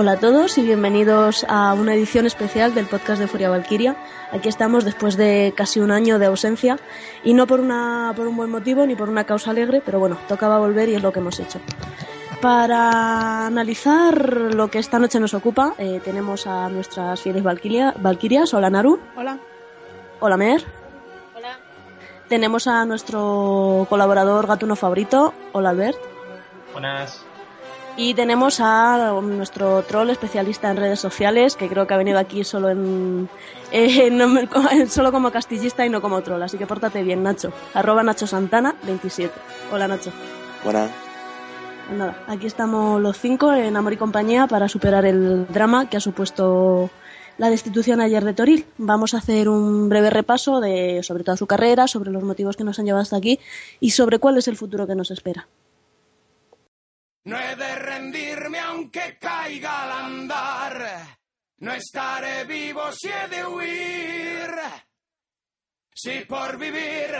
Hola a todos y bienvenidos a una edición especial del podcast de Furia Valkyria. Aquí estamos después de casi un año de ausencia y no por, una, por un buen motivo ni por una causa alegre, pero bueno, tocaba volver y es lo que hemos hecho. Para analizar lo que esta noche nos ocupa, eh, tenemos a nuestras fieles Valkyria, Valkyrias. Hola Naru. Hola. Hola Mer. Hola. Tenemos a nuestro colaborador gatuno favorito. Hola Albert. Buenas. Y tenemos a nuestro troll especialista en redes sociales, que creo que ha venido aquí solo en, en- solo como castillista y no como troll. Así que pórtate bien, Nacho. Arroba Nacho Santana 27. Hola Nacho. Buenas. Pues nada, aquí estamos los cinco en Amor y Compañía para superar el drama que ha supuesto la destitución ayer de Toril. Vamos a hacer un breve repaso de sobre toda su carrera, sobre los motivos que nos han llevado hasta aquí y sobre cuál es el futuro que nos espera. No he de rendirme aunque caiga al andar. No estaré vivo si he de huir. Si por vivir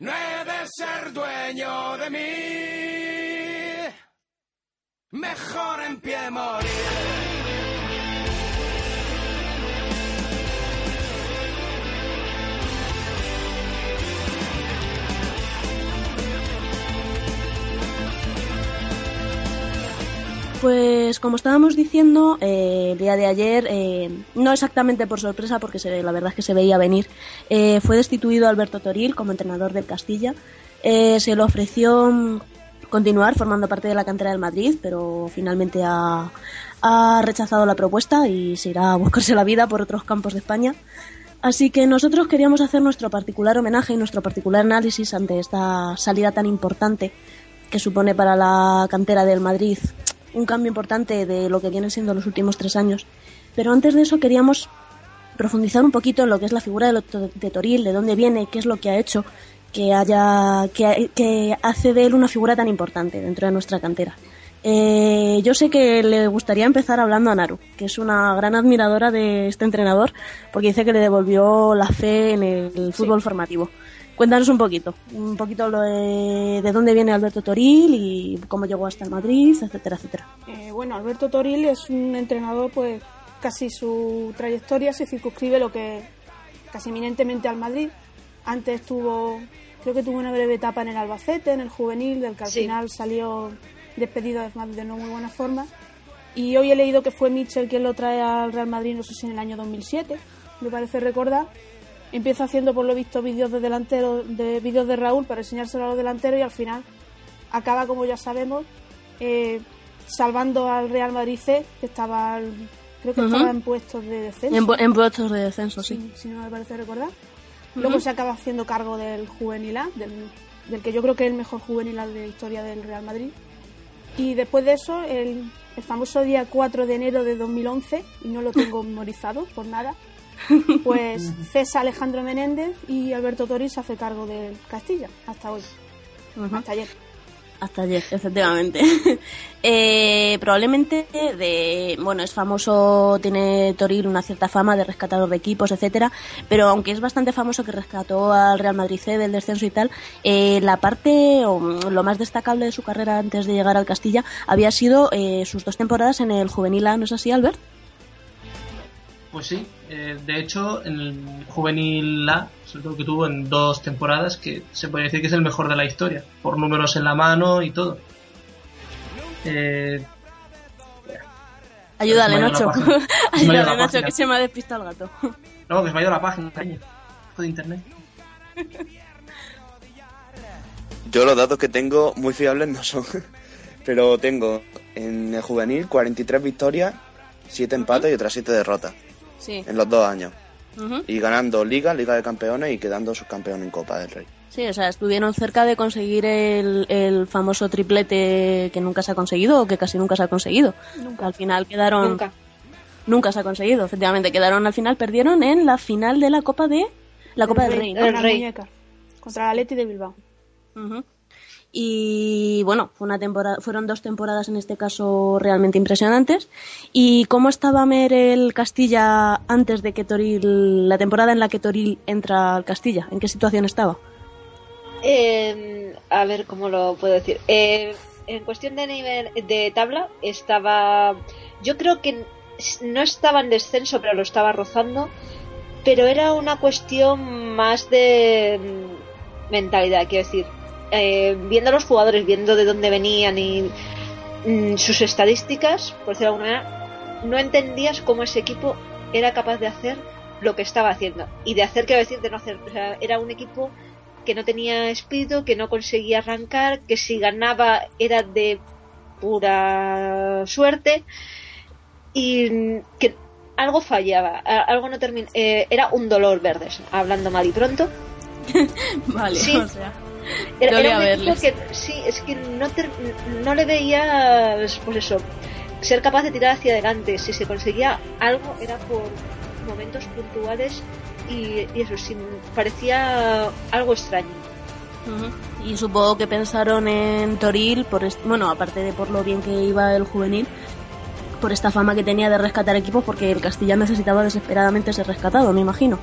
no he de ser dueño de mí. Mejor en pie morir. Pues como estábamos diciendo, eh, el día de ayer, eh, no exactamente por sorpresa, porque se- la verdad es que se veía venir, eh, fue destituido Alberto Toril como entrenador del Castilla. Eh, se le ofreció mm, continuar formando parte de la cantera del Madrid, pero finalmente ha, ha rechazado la propuesta y se irá a buscarse la vida por otros campos de España. Así que nosotros queríamos hacer nuestro particular homenaje y nuestro particular análisis ante esta salida tan importante que supone para la cantera del Madrid un cambio importante de lo que vienen siendo los últimos tres años. Pero antes de eso queríamos profundizar un poquito en lo que es la figura de, Toril, de dónde viene, qué es lo que ha hecho que haya que, que hace de él una figura tan importante dentro de nuestra cantera. Eh, yo sé que le gustaría empezar hablando a Naru, que es una gran admiradora de este entrenador, porque dice que le devolvió la fe en el fútbol formativo. Cuéntanos un poquito, un poquito lo de, de dónde viene Alberto Toril y cómo llegó hasta el Madrid, etcétera, etcétera. Eh, bueno, Alberto Toril es un entrenador, pues casi su trayectoria se circunscribe lo que casi eminentemente al Madrid. Antes tuvo, creo que tuvo una breve etapa en el Albacete, en el juvenil, del que al Sí. final salió despedido de no muy buena forma. Y hoy he leído que fue Mitchell quien lo trae al Real Madrid, no sé si en el año 2007, me parece recordar. Empieza haciendo por lo visto vídeos de delantero, de vídeos de Raúl para enseñárselo a los delanteros y al final acaba, como ya sabemos, eh, salvando al Real Madrid C, que estaba, creo que estaba en puestos de descenso. En, pu- en puestos de descenso, sí. si, si no me parece recordar. Luego se acaba haciendo cargo del juvenil A, del, del que yo creo que es el mejor juvenil A de la historia del Real Madrid. Y después de eso, el, el famoso día 4 de enero de 2011, y no lo tengo memorizado por nada, pues cesa Alejandro Menéndez y Alberto Toril se hace cargo del Castilla, hasta hoy, hasta ayer. Hasta ayer, efectivamente. Eh, probablemente de, bueno, es famoso, tiene Toril una cierta fama de rescatador de equipos, etcétera, pero aunque es bastante famoso que rescató al Real Madrid C del descenso y tal, eh, la parte o lo más destacable de su carrera antes de llegar al Castilla había sido eh, sus dos temporadas en el Juvenil A, ¿no es así, Albert? Pues sí, eh, de hecho, en el juvenil A, sobre todo que tuvo en dos temporadas, que se puede decir que es el mejor de la historia, por números en la mano y todo. Eh, Ayúdale, Nacho. Ayúdale, Nacho, que se me ha despistado el gato. no, que se me ha ido la página, coño. Hijo de internet. Yo los datos que tengo muy fiables no son. Pero tengo en el juvenil 43 victorias, 7 empates y otras 7 derrotas Sí. en los dos años. Y ganando Liga, Liga de Campeones y quedando subcampeón en Copa del Rey. Sí, o sea, estuvieron cerca de conseguir el, el famoso triplete que nunca se ha conseguido o que casi nunca se ha conseguido. Al final quedaron. Nunca. Nunca se ha conseguido, efectivamente. Quedaron al final, perdieron en la final de la Copa de. La Copa del Rey, ¿no? El la Rey. contra la Leti de Bilbao. Ujú. Y bueno, fue una temporada, fueron dos temporadas en este caso realmente impresionantes. ¿Y cómo estaba Mer el Castilla antes de que Toril, la temporada en la que Toril entra al Castilla? ¿En qué situación estaba? Eh, a ver cómo lo puedo decir. Eh, en cuestión de nivel de tabla estaba yo creo que no estaba en descenso, pero lo estaba rozando. Pero era una cuestión más de mm, mentalidad, quiero decir. Eh, viendo a los jugadores, viendo de dónde venían y mm, sus estadísticas, por decirlo de alguna manera, no entendías cómo ese equipo era capaz de hacer lo que estaba haciendo. Y de hacer, quiero decir, de no hacer. O sea, era un equipo que no tenía espíritu, que no conseguía arrancar, que si ganaba era de pura suerte y mm, que algo fallaba, algo no terminaba. era un dolor verdes, hablando mal y pronto. Vale, Sí. o sea. Era, un equipo que sí, es que no, no le veía, pues eso, ser capaz de tirar hacia adelante. Si se conseguía algo era por momentos puntuales y, y eso, sí, parecía algo extraño. Y supongo que pensaron en Toril, por bueno, aparte de por lo bien que iba el juvenil, por esta fama que tenía de rescatar equipos, porque el Castilla necesitaba desesperadamente ser rescatado, me imagino.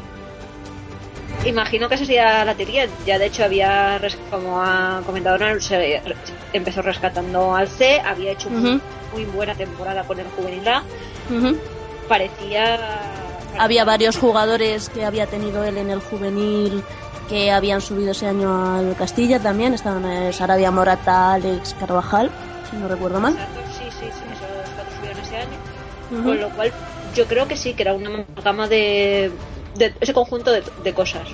Imagino que esa sería la teoría. Ya de hecho había, como ha comentado empezó rescatando al C, había hecho muy, Ujú. muy buena temporada con el juvenil A. Parecía... Había varios jugadores que había tenido él en el juvenil que habían subido ese año al Castilla también. Estaban eh, Sarabia Morata, Alex Carvajal, si no recuerdo mal. Sí, sí, sí, esos cuatro subieron ese año. Con lo cual, yo creo que sí, que era una gama de, de ese conjunto de, de cosas.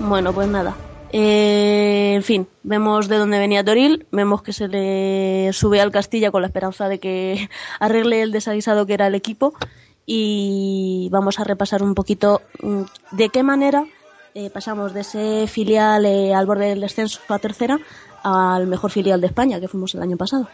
Bueno, pues nada. Eh, en fin, vemos de dónde venía Toril, vemos que se le sube al Castilla con la esperanza de que arregle el desaguisado que era el equipo y vamos a repasar un poquito mm, de qué manera eh, pasamos de ese filial eh, al borde del descenso a tercera al mejor filial de España que fuimos el año pasado.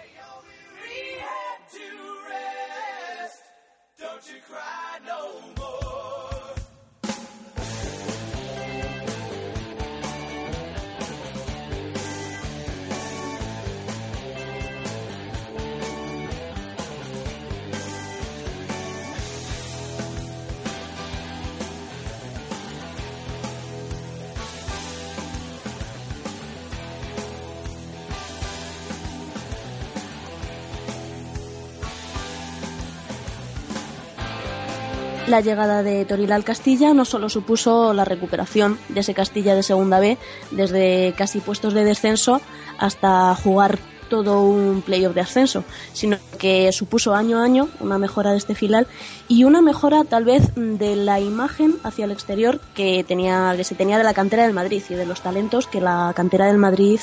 La llegada de Toril al Castilla no solo supuso la recuperación de ese Castilla de Segunda B desde casi puestos de descenso hasta jugar todo un playoff de ascenso, sino que supuso año a año una mejora de este filial y una mejora tal vez de la imagen hacia el exterior que tenía que se tenía de la cantera del Madrid y de los talentos que la cantera del Madrid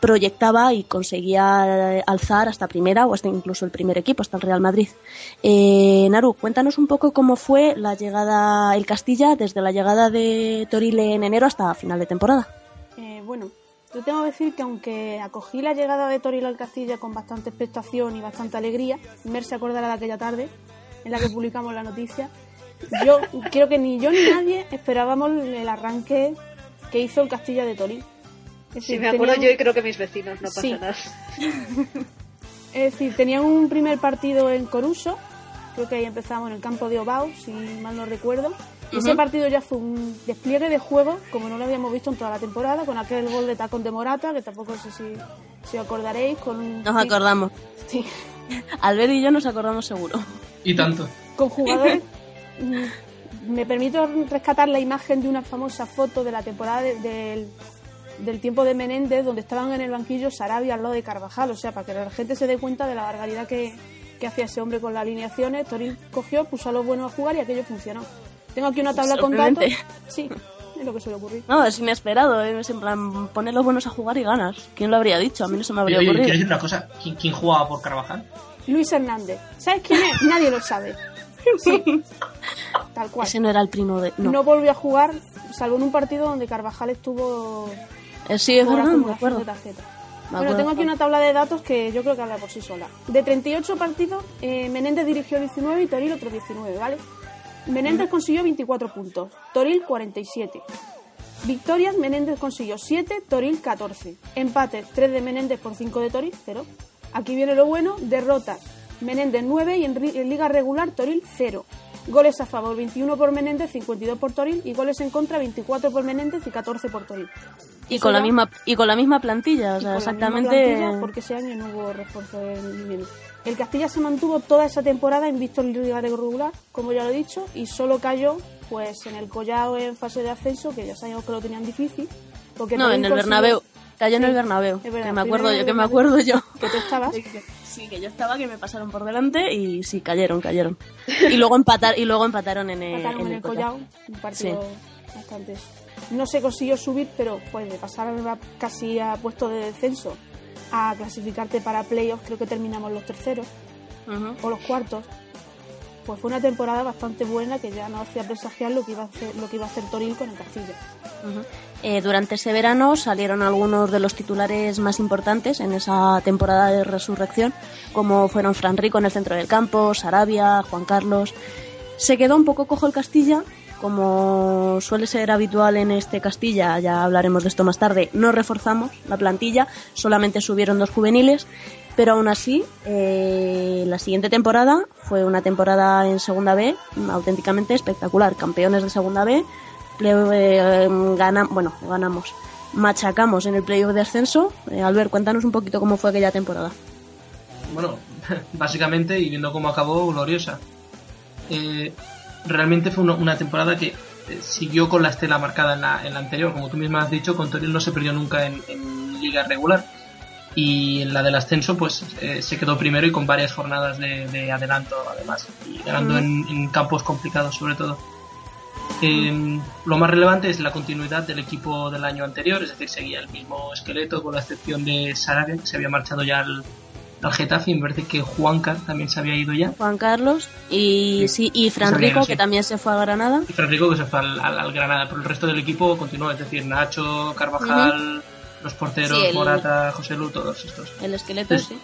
proyectaba y conseguía eh, alzar hasta primera o hasta incluso el primer equipo, hasta el Real Madrid. Eh, Naru, cuéntanos un poco cómo fue la llegada, el Castilla, desde la llegada de Torile en enero hasta final de temporada. Eh, bueno, yo tengo que decir que aunque acogí la llegada de Toril al Castilla con bastante expectación y bastante alegría, Mer se acordará de aquella tarde en la que publicamos la noticia, yo creo que ni yo ni nadie esperábamos el arranque que hizo el Castilla de Toril. Es decir, me acuerdo tenían- yo y creo que mis vecinos, no pasa Sí. nada. Es decir, tenían un primer partido en Coruso, creo que ahí empezamos en el campo de Obao, si mal no recuerdo. Y ese partido ya fue un despliegue de juego como no lo habíamos visto en toda la temporada, con aquel gol de tacón de Morata, que tampoco sé si, si os acordaréis, con un... Nos acordamos. Sí, Albert y yo nos acordamos seguro. Y tanto. con jugadores... mm, Me permito rescatar la imagen de una famosa foto de la temporada de- del, del tiempo de Menéndez, donde estaban en el banquillo Sarabia al lado de Carvajal, o sea, para que la gente se dé cuenta de la barbaridad que, que hacía ese hombre con las alineaciones. Toril cogió, puso a los buenos a jugar y aquello funcionó. Tengo aquí una tabla con datos. Sí, es lo que suele ocurrir. No, es inesperado, ¿eh? es en plan, poner los buenos a jugar y ganas. ¿Quién lo habría dicho? A mí no se me habría oye, quiero ocurrido. decir una cosa. ¿Quién, quién jugaba por Carvajal? Luis Hernández. ¿Sabes quién es? Nadie lo sabe. Sí, tal cual. Ese no era el primo de... No. No. volvió a jugar, salvo en un partido donde Carvajal estuvo Eh, sí, es verdad, me acuerdo. de tarjetas. Me Bueno, acuerdo. tengo aquí una tabla de datos que yo creo que habla por sí sola. De 38 partidos, eh, Menéndez dirigió 19 y Toril otros 19, ¿vale? Menéndez consiguió 24 puntos, Toril 47. Victorias, Menéndez consiguió 7, Toril 14. Empates, 3 de Menéndez por 5 de Toril, 0. Aquí viene lo bueno, derrotas, Menéndez 9 y en, en liga regular Toril 0. Goles a favor, 21 por Menéndez, 52 por Toril y goles en contra, 24 por Menéndez y 14 por Toril. Y Eso con la misma y con la misma plantilla, o sea, exactamente. plantilla, porque ese año no hubo refuerzo de. El Castilla se mantuvo toda esa temporada invicto en Liga regular, como ya lo he dicho, y solo cayó pues en el Collao en fase de ascenso, que ya sabíamos que lo tenían difícil. Porque No, en el consiguió- Bernabéu. Cayó en el Bernabéu. verdad, Que me acuerdo yo, que me acuerdo yo. Que tú estabas. Sí, que yo estaba, que me pasaron por delante y sí, cayeron, cayeron. Y luego, empatar, y luego empataron en el, Empataron en el. Collao, un partido bastante. No se consiguió subir, pero pues de pasar a- casi a puesto de descenso a clasificarte para playoffs, creo que terminamos los terceros o los cuartos. Pues fue una temporada bastante buena que ya nos hacía presagiar lo que iba a hacer, lo que iba a hacer Toril con el Castilla. Eh, durante ese verano salieron algunos de los titulares más importantes en esa temporada de resurrección, como fueron Fran Rico en el centro del campo, Sarabia, Juan Carlos. Se quedó un poco cojo el Castilla, como suele ser habitual en este Castilla, ya hablaremos de esto más tarde, no reforzamos la plantilla, solamente subieron dos juveniles, pero aún así, eh, la siguiente temporada fue una temporada en Segunda B auténticamente espectacular. Campeones de Segunda B, play- eh, bueno, ganamos, machacamos en el playoff de ascenso. Eh, Albert, cuéntanos un poquito cómo fue aquella temporada. bueno, básicamente, y viendo cómo acabó, gloriosa. Eh, realmente fue una, temporada que siguió con la estela marcada en la, en la anterior. Como tú misma has dicho, con Toril no se perdió nunca en liga regular. Y en la del ascenso, pues eh, se quedó primero y con varias jornadas de, de adelanto, además. Y ganando en, en campos complicados, sobre todo. Eh, lo más relevante es la continuidad del equipo del año anterior, es decir, seguía el mismo esqueleto, con la excepción de Sarabia, que se había marchado ya al, al Getafe, y me parece que Juanca también se había ido ya. Juan Carlos y, sí, y Fran Rico, sí. que también se fue a Granada. Y Federico que se fue al, al- al Granada, pero el resto del equipo continuó, es decir, Nacho, Carvajal, los porteros, Sí, el- Morata, José Lu, todos estos. El esqueleto, Sí.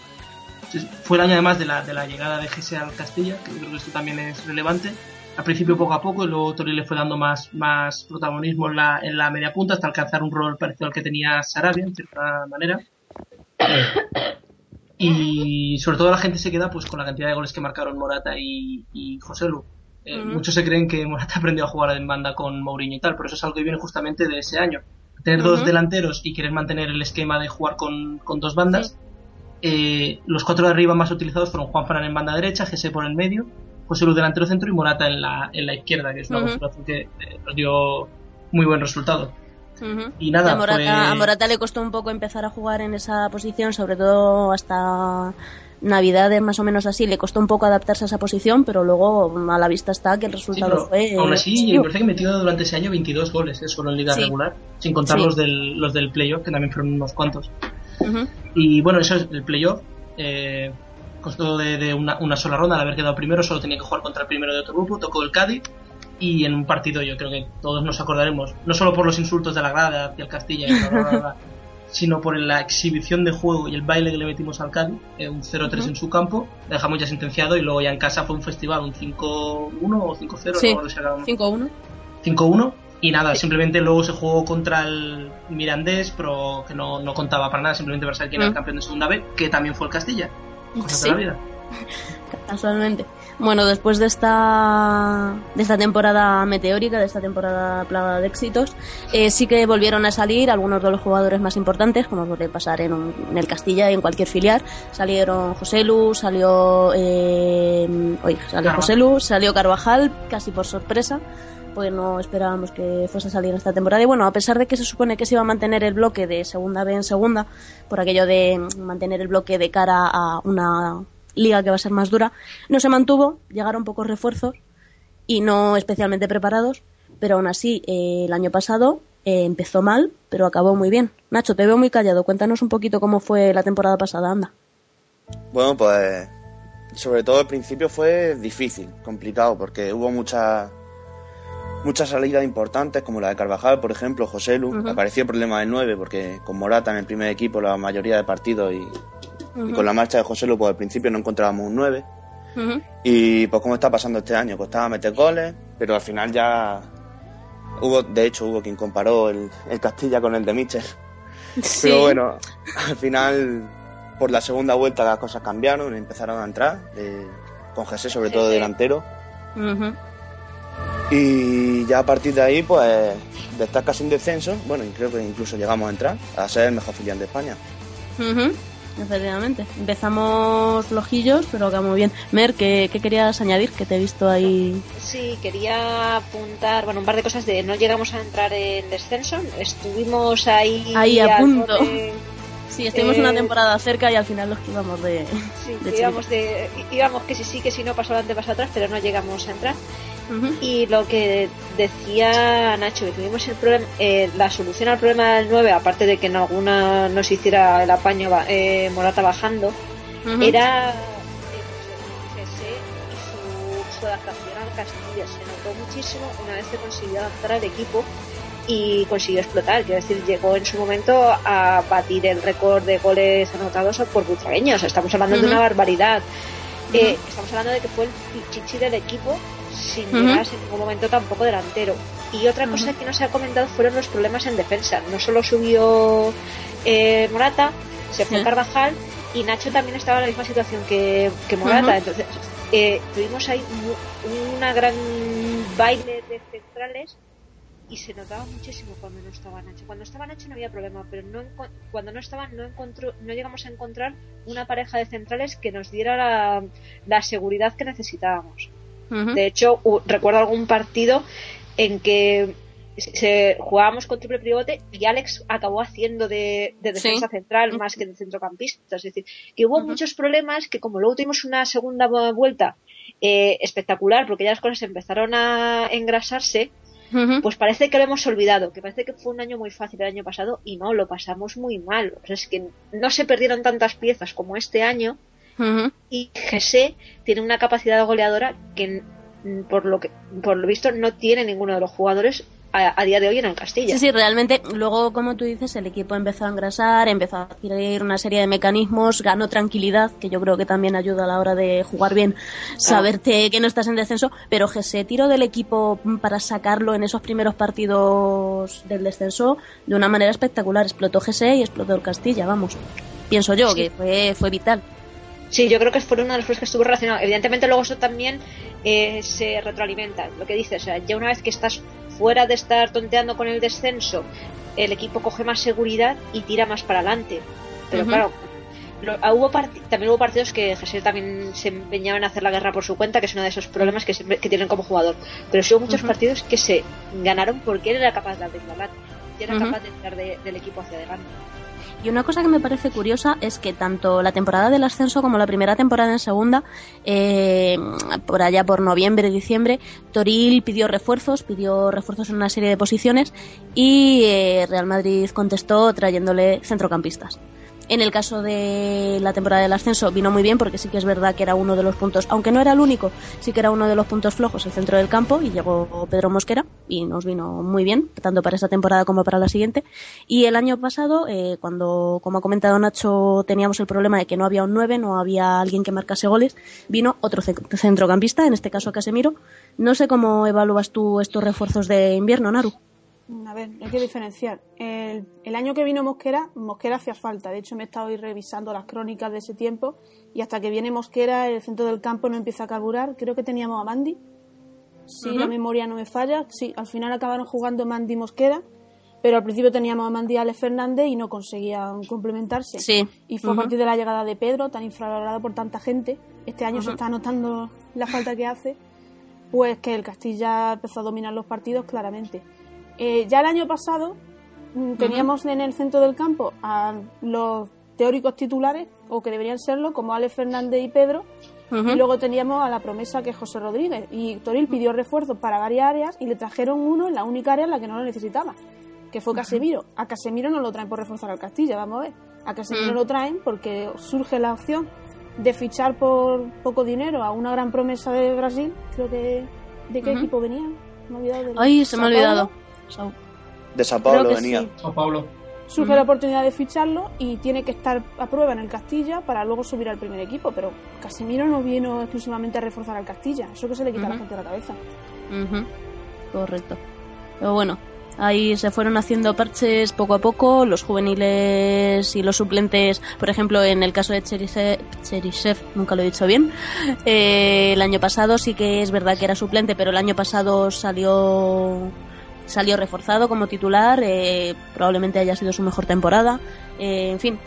Fue el año además de la, de la llegada de Gese al Castilla, que yo creo que esto también es relevante. Al principio poco a poco y luego Tori le fue dando más, más protagonismo en la, en la media punta hasta alcanzar un rol parecido al que tenía Sarabia, en cierta manera. Y sobre todo la gente se queda pues con la cantidad de goles que marcaron Morata y, y José Lu. Eh. Muchos se creen que Morata aprendió a jugar en banda con Mourinho y tal, pero eso es algo que viene justamente de ese año. Tener dos delanteros y querer mantener el esquema de jugar con, con dos bandas. Eh, los cuatro de arriba más utilizados fueron Juan Fran en banda derecha, Jesse por el medio, José Lu delantero centro y Morata en la, en la izquierda, que es una configuración que eh, nos dio muy buen resultado. Y nada, a, Morata, fue- a Morata le costó un poco empezar a jugar en esa posición, sobre todo hasta Navidades más o menos así, le costó un poco adaptarse a esa posición, pero luego a la vista está que el resultado fue... aún así, me parece que metió durante ese año 22 goles, eh, solo en liga Sí. regular, sin contar los, del, los del playoff, que también fueron unos cuantos. Y bueno, eso es el playoff. Eh, costó de, de una, una sola ronda, al haber quedado primero, solo tenía que jugar contra el primero de otro grupo, tocó el Cádiz. Y en un partido yo creo que todos nos acordaremos, no solo por los insultos de la grada hacia el Castilla, y bla, bla, sino por la exhibición de juego y el baile que le metimos al Cádiz, eh, un 0-3 Ujú. en su campo, dejamos ya sentenciado y luego ya en casa fue un festival, un 5-1 o 5-0, Sí, no un- 5-1. 5-1 y nada, simplemente luego se jugó contra el Mirandés, pero que no, no contaba para nada, simplemente para saber quién era el campeón de segunda B, que también fue el Castilla. Cosas Sí. de la vida. casualmente. Bueno, después de esta, de esta temporada meteórica, de esta temporada plagada de éxitos, eh, sí que volvieron a salir algunos de los jugadores más importantes, como puede pasar en, un- en el Castilla y en cualquier filial. Salieron José Lu, salió, eh, oye, salió Carvajal. José Lu, salió Carvajal, casi por sorpresa, porque no esperábamos que fuese a salir en esta temporada. Y bueno, a pesar de que se supone que se iba a mantener el bloque de segunda B en segunda, por aquello de mantener el bloque de cara a una liga que va a ser más dura, no se mantuvo, llegaron pocos refuerzos y no especialmente preparados, pero aún así eh, el año pasado eh, empezó mal, pero acabó muy bien. Nacho, te veo muy callado, cuéntanos un poquito cómo fue la temporada pasada, anda. Bueno, pues sobre todo al principio fue difícil, complicado, porque hubo muchas muchas salidas importantes, como la de Carvajal, por ejemplo, José Lu. Apareció el problema del 9, porque con Morata en el primer equipo la mayoría de partidos y, y con la marcha de José Lu, pues al principio no encontrábamos un 9. ujú. Y pues como está pasando este año, costaba meter goles, pero al final ya hubo, de hecho hubo quien comparó el, el Castilla con el de Michel. Sí. Pero bueno, al final por la segunda vuelta las cosas cambiaron, empezaron a entrar, eh, con José sobre todo delantero. Ujú. Y ya a partir de ahí, pues, de estar casi en descenso, bueno, y creo que incluso llegamos a entrar, a ser el mejor filial de España. Ujú. Efectivamente. Empezamos flojillos, pero muy bien. Mer, ¿qué, ¿qué, querías añadir? Que te he visto ahí. Sí, quería apuntar, bueno, un par de cosas de no llegamos a entrar en descenso, estuvimos ahí. Ahí a punto. Sí, estuvimos una eh, temporada cerca y al final los que íbamos de. Sí, íbamos, de, íbamos que sí, sí, que si no pasó adelante, pasó atrás, pero no llegamos a entrar. Y lo que decía Nacho, que tuvimos el problema, eh, la solución al problema del 9, aparte de que en alguna nos hiciera el apaño eh, Morata bajando, era su, su adaptación al Castilla. Se notó muchísimo una vez que consiguió adaptar al equipo y consiguió explotar. Quiero decir, llegó en su momento a batir el récord de goles anotados por butragueños. Estamos hablando de una barbaridad. Eh, estamos hablando de que fue el chichi del equipo sin llegar en ningún momento tampoco delantero. Y otra cosa que no se ha comentado fueron los problemas en defensa. No solo subió eh, Morata, se fue Carvajal y Nacho también estaba en la misma situación que, Morata. Entonces, eh, tuvimos ahí una gran baile de centrales y se notaba muchísimo cuando no estaba Nacho. Cuando estaba Nacho no había problema, pero no cuando no estaba no encontró, no llegamos a encontrar una pareja de centrales que nos diera la, seguridad que necesitábamos. De hecho, recuerdo algún partido en que se, jugábamos con triple pivote y Alex acabó haciendo de, defensa central más que de centrocampista. Es decir, que hubo muchos problemas que como luego tuvimos una segunda vuelta eh, espectacular porque ya las cosas empezaron a engrasarse, pues parece que lo hemos olvidado, que parece que fue un año muy fácil el año pasado y no, lo pasamos muy mal. es que no se perdieron tantas piezas como este año y Gese tiene una capacidad goleadora que por lo que por lo visto no tiene ninguno de los jugadores a, día de hoy en el Castilla. Sí, sí, realmente luego, como tú dices, el equipo empezó a engrasar, empezó a adquirir una serie de mecanismos, ganó tranquilidad, que yo creo que también ayuda a la hora de jugar bien, saberte que no estás en descenso, pero se tiró del equipo para sacarlo en esos primeros partidos del descenso de una manera espectacular. Explotó GC y explotó el Castilla, vamos. Pienso yo que fue, fue vital. Sí, yo creo que fue una de las cosas que estuvo relacionado. Evidentemente luego eso también eh, se retroalimenta. Lo que dices, o sea, ya una vez que estás fuera de estar tonteando con el descenso, el equipo coge más seguridad y tira más para adelante. Pero claro, ah, hubo también hubo partidos que Jesús también se empeñaban en hacer la guerra por su cuenta, que es uno de esos problemas que, que tienen como jugador. Pero sí hubo muchos partidos que se ganaron porque él era capaz de abrir la era capaz de tirar del equipo hacia adelante. Y una cosa que me parece curiosa es que tanto la temporada del ascenso como la primera temporada en segunda, eh, por allá por noviembre, diciembre, Toril pidió refuerzos, pidió refuerzos en una serie de posiciones y eh, Real Madrid contestó trayéndole centrocampistas. En el caso de la temporada del ascenso vino muy bien porque sí que es verdad que era uno de los puntos, aunque no era el único, sí que era uno de los puntos flojos el centro del campo y llegó Pedro Mosquera y nos vino muy bien, tanto para esa temporada como para la siguiente. Y el año pasado, eh, cuando, como ha comentado Nacho, teníamos el problema de que no había un 9, no había alguien que marcase goles, vino otro centrocampista, en este caso Casemiro. No sé cómo evalúas tú estos refuerzos de invierno, Naru. A ver, hay que diferenciar. El, año que vino Mosquera, Mosquera hacía falta. De hecho, me he estado ahí revisando las crónicas de ese tiempo y hasta que viene Mosquera, el centro del campo no empieza a carburar. Creo que teníamos a Mandy. Si la memoria no me falla, sí, al final acabaron jugando Mandy y Mosquera, pero al principio teníamos a Mandy y Alex Fernández y no conseguían complementarse. Sí. Y fue a partir de la llegada de Pedro, tan infravalorado por tanta gente. Este año se está notando la falta que hace, pues que el Castilla empezó a dominar los partidos claramente. Eh, ya el año pasado mm, teníamos en el centro del campo a los teóricos titulares, o que deberían serlo, como Alex Fernández y Pedro, y luego teníamos a la promesa que es José Rodríguez. Y Toril pidió refuerzos para varias áreas y le trajeron uno en la única área en la que no lo necesitaba, que fue Casemiro. A Casemiro no lo traen por reforzar al Castilla, vamos a ver. A Casemiro lo traen porque surge la opción de fichar por poco dinero a una gran promesa de Brasil, creo que... ¿De qué equipo venía? Me he olvidado Ay, se me ha olvidado. De Sao Paulo venía. Paulo. Surge la oportunidad de ficharlo y tiene que estar a prueba en el Castilla para luego subir al primer equipo. Pero Casemiro no vino exclusivamente a reforzar al Castilla. Eso que se le quita a la gente de la cabeza. Correcto. Pero bueno, Ahí se fueron haciendo parches poco a poco, los juveniles y los suplentes, por ejemplo, en el caso de Cherisev, nunca lo he dicho bien, eh, el año pasado sí que es verdad que era suplente, pero el año pasado salió salió reforzado como titular, eh, probablemente haya sido su mejor temporada. Eh, en fin,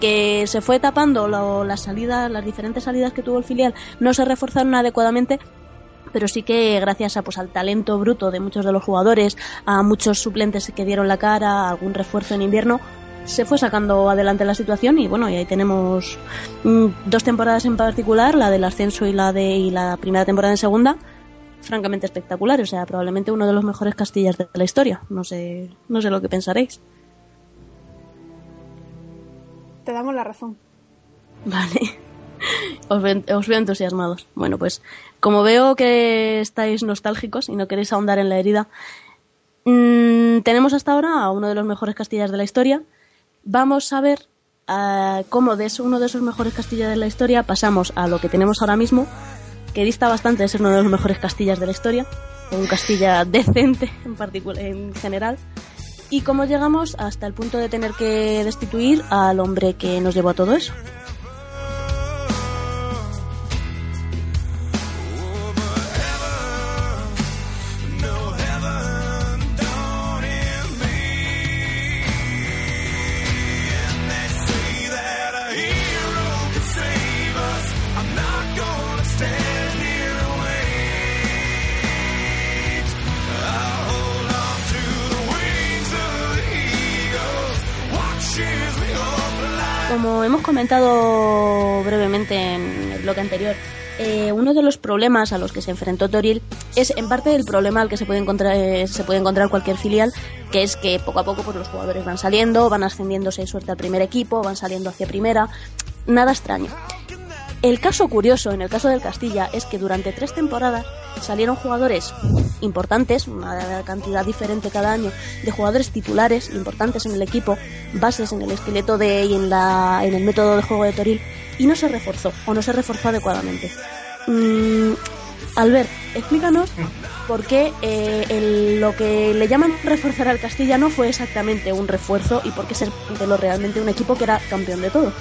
que se fue tapando lo- las salidas, las diferentes salidas que tuvo el filial, no se reforzaron adecuadamente, pero sí que gracias a, pues, al talento bruto de muchos de los jugadores, a muchos suplentes que dieron la cara, a algún refuerzo en invierno, se fue sacando adelante la situación y bueno, y ahí tenemos mm, dos temporadas en particular, la del ascenso y la de y la primera temporada en segunda, francamente espectacular, o sea, probablemente uno de los mejores Castillas de la historia. No sé, no sé lo que pensaréis. Te damos la razón. Vale. Os veo, os veo entusiasmados. Bueno, pues como veo que estáis nostálgicos y no queréis ahondar en la herida, mm, tenemos hasta ahora a uno de los mejores Castillas de la historia. Vamos a ver ah, cómo de eso- uno de esos mejores Castillas de la historia pasamos a lo que tenemos ahora mismo, que dista bastante de ser uno de los mejores Castillas de la historia, un Castilla decente en general. Y cómo llegamos hasta el punto de tener que destituir al hombre que nos llevó a todo eso. Como hemos comentado brevemente en el bloque anterior, eh, uno de los problemas a los que se enfrentó Toril es en parte el problema al que se puede encontrar eh, se puede encontrar cualquier filial, que es que poco a poco pues, los jugadores van saliendo, van ascendiéndose suerte al primer equipo, van saliendo hacia primera, nada extraño. El caso curioso en el caso del Castilla es que durante tres temporadas salieron jugadores importantes, una cantidad diferente cada año de jugadores titulares importantes en el equipo, bases en el esqueleto de y en, la, en el método de juego de Toril, y no se reforzó o no se reforzó adecuadamente. Mm, Albert, explícanos por qué eh, lo que le llaman reforzar al Castilla no fue exactamente un refuerzo y por qué se desmanteló realmente un equipo que era campeón de todo.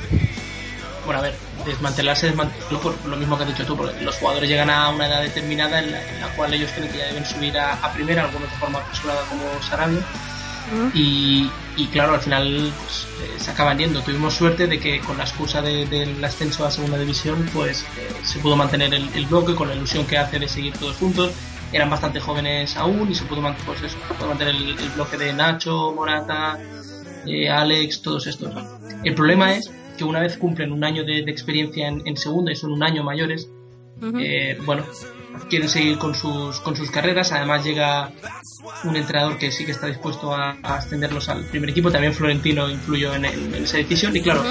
Bueno, a ver, desmantelarse desmanteló por lo mismo que has dicho tú, porque los jugadores llegan a una edad determinada en la, en la cual ellos creen que ya deben subir a, a primera, algunos de forma apresurada como Sarabia, y, y claro, al final pues, eh, se acaban yendo. Tuvimos suerte de que con la excusa de- del ascenso a segunda división, pues eh, se pudo mantener el, el bloque con la ilusión que hace de seguir todos juntos. Eran bastante jóvenes aún y se pudo, pues eso, se pudo mantener el, el bloque de Nacho, Morata, eh, Alex, todos estos. El problema es que una vez cumplen un año de, de experiencia en, en segunda y son un año mayores, eh, bueno, quieren seguir con sus, con sus carreras. Además llega un entrenador que sí que está dispuesto a, a ascenderlos al primer equipo. También Florentino influyó en, el- en esa decisión. Y claro,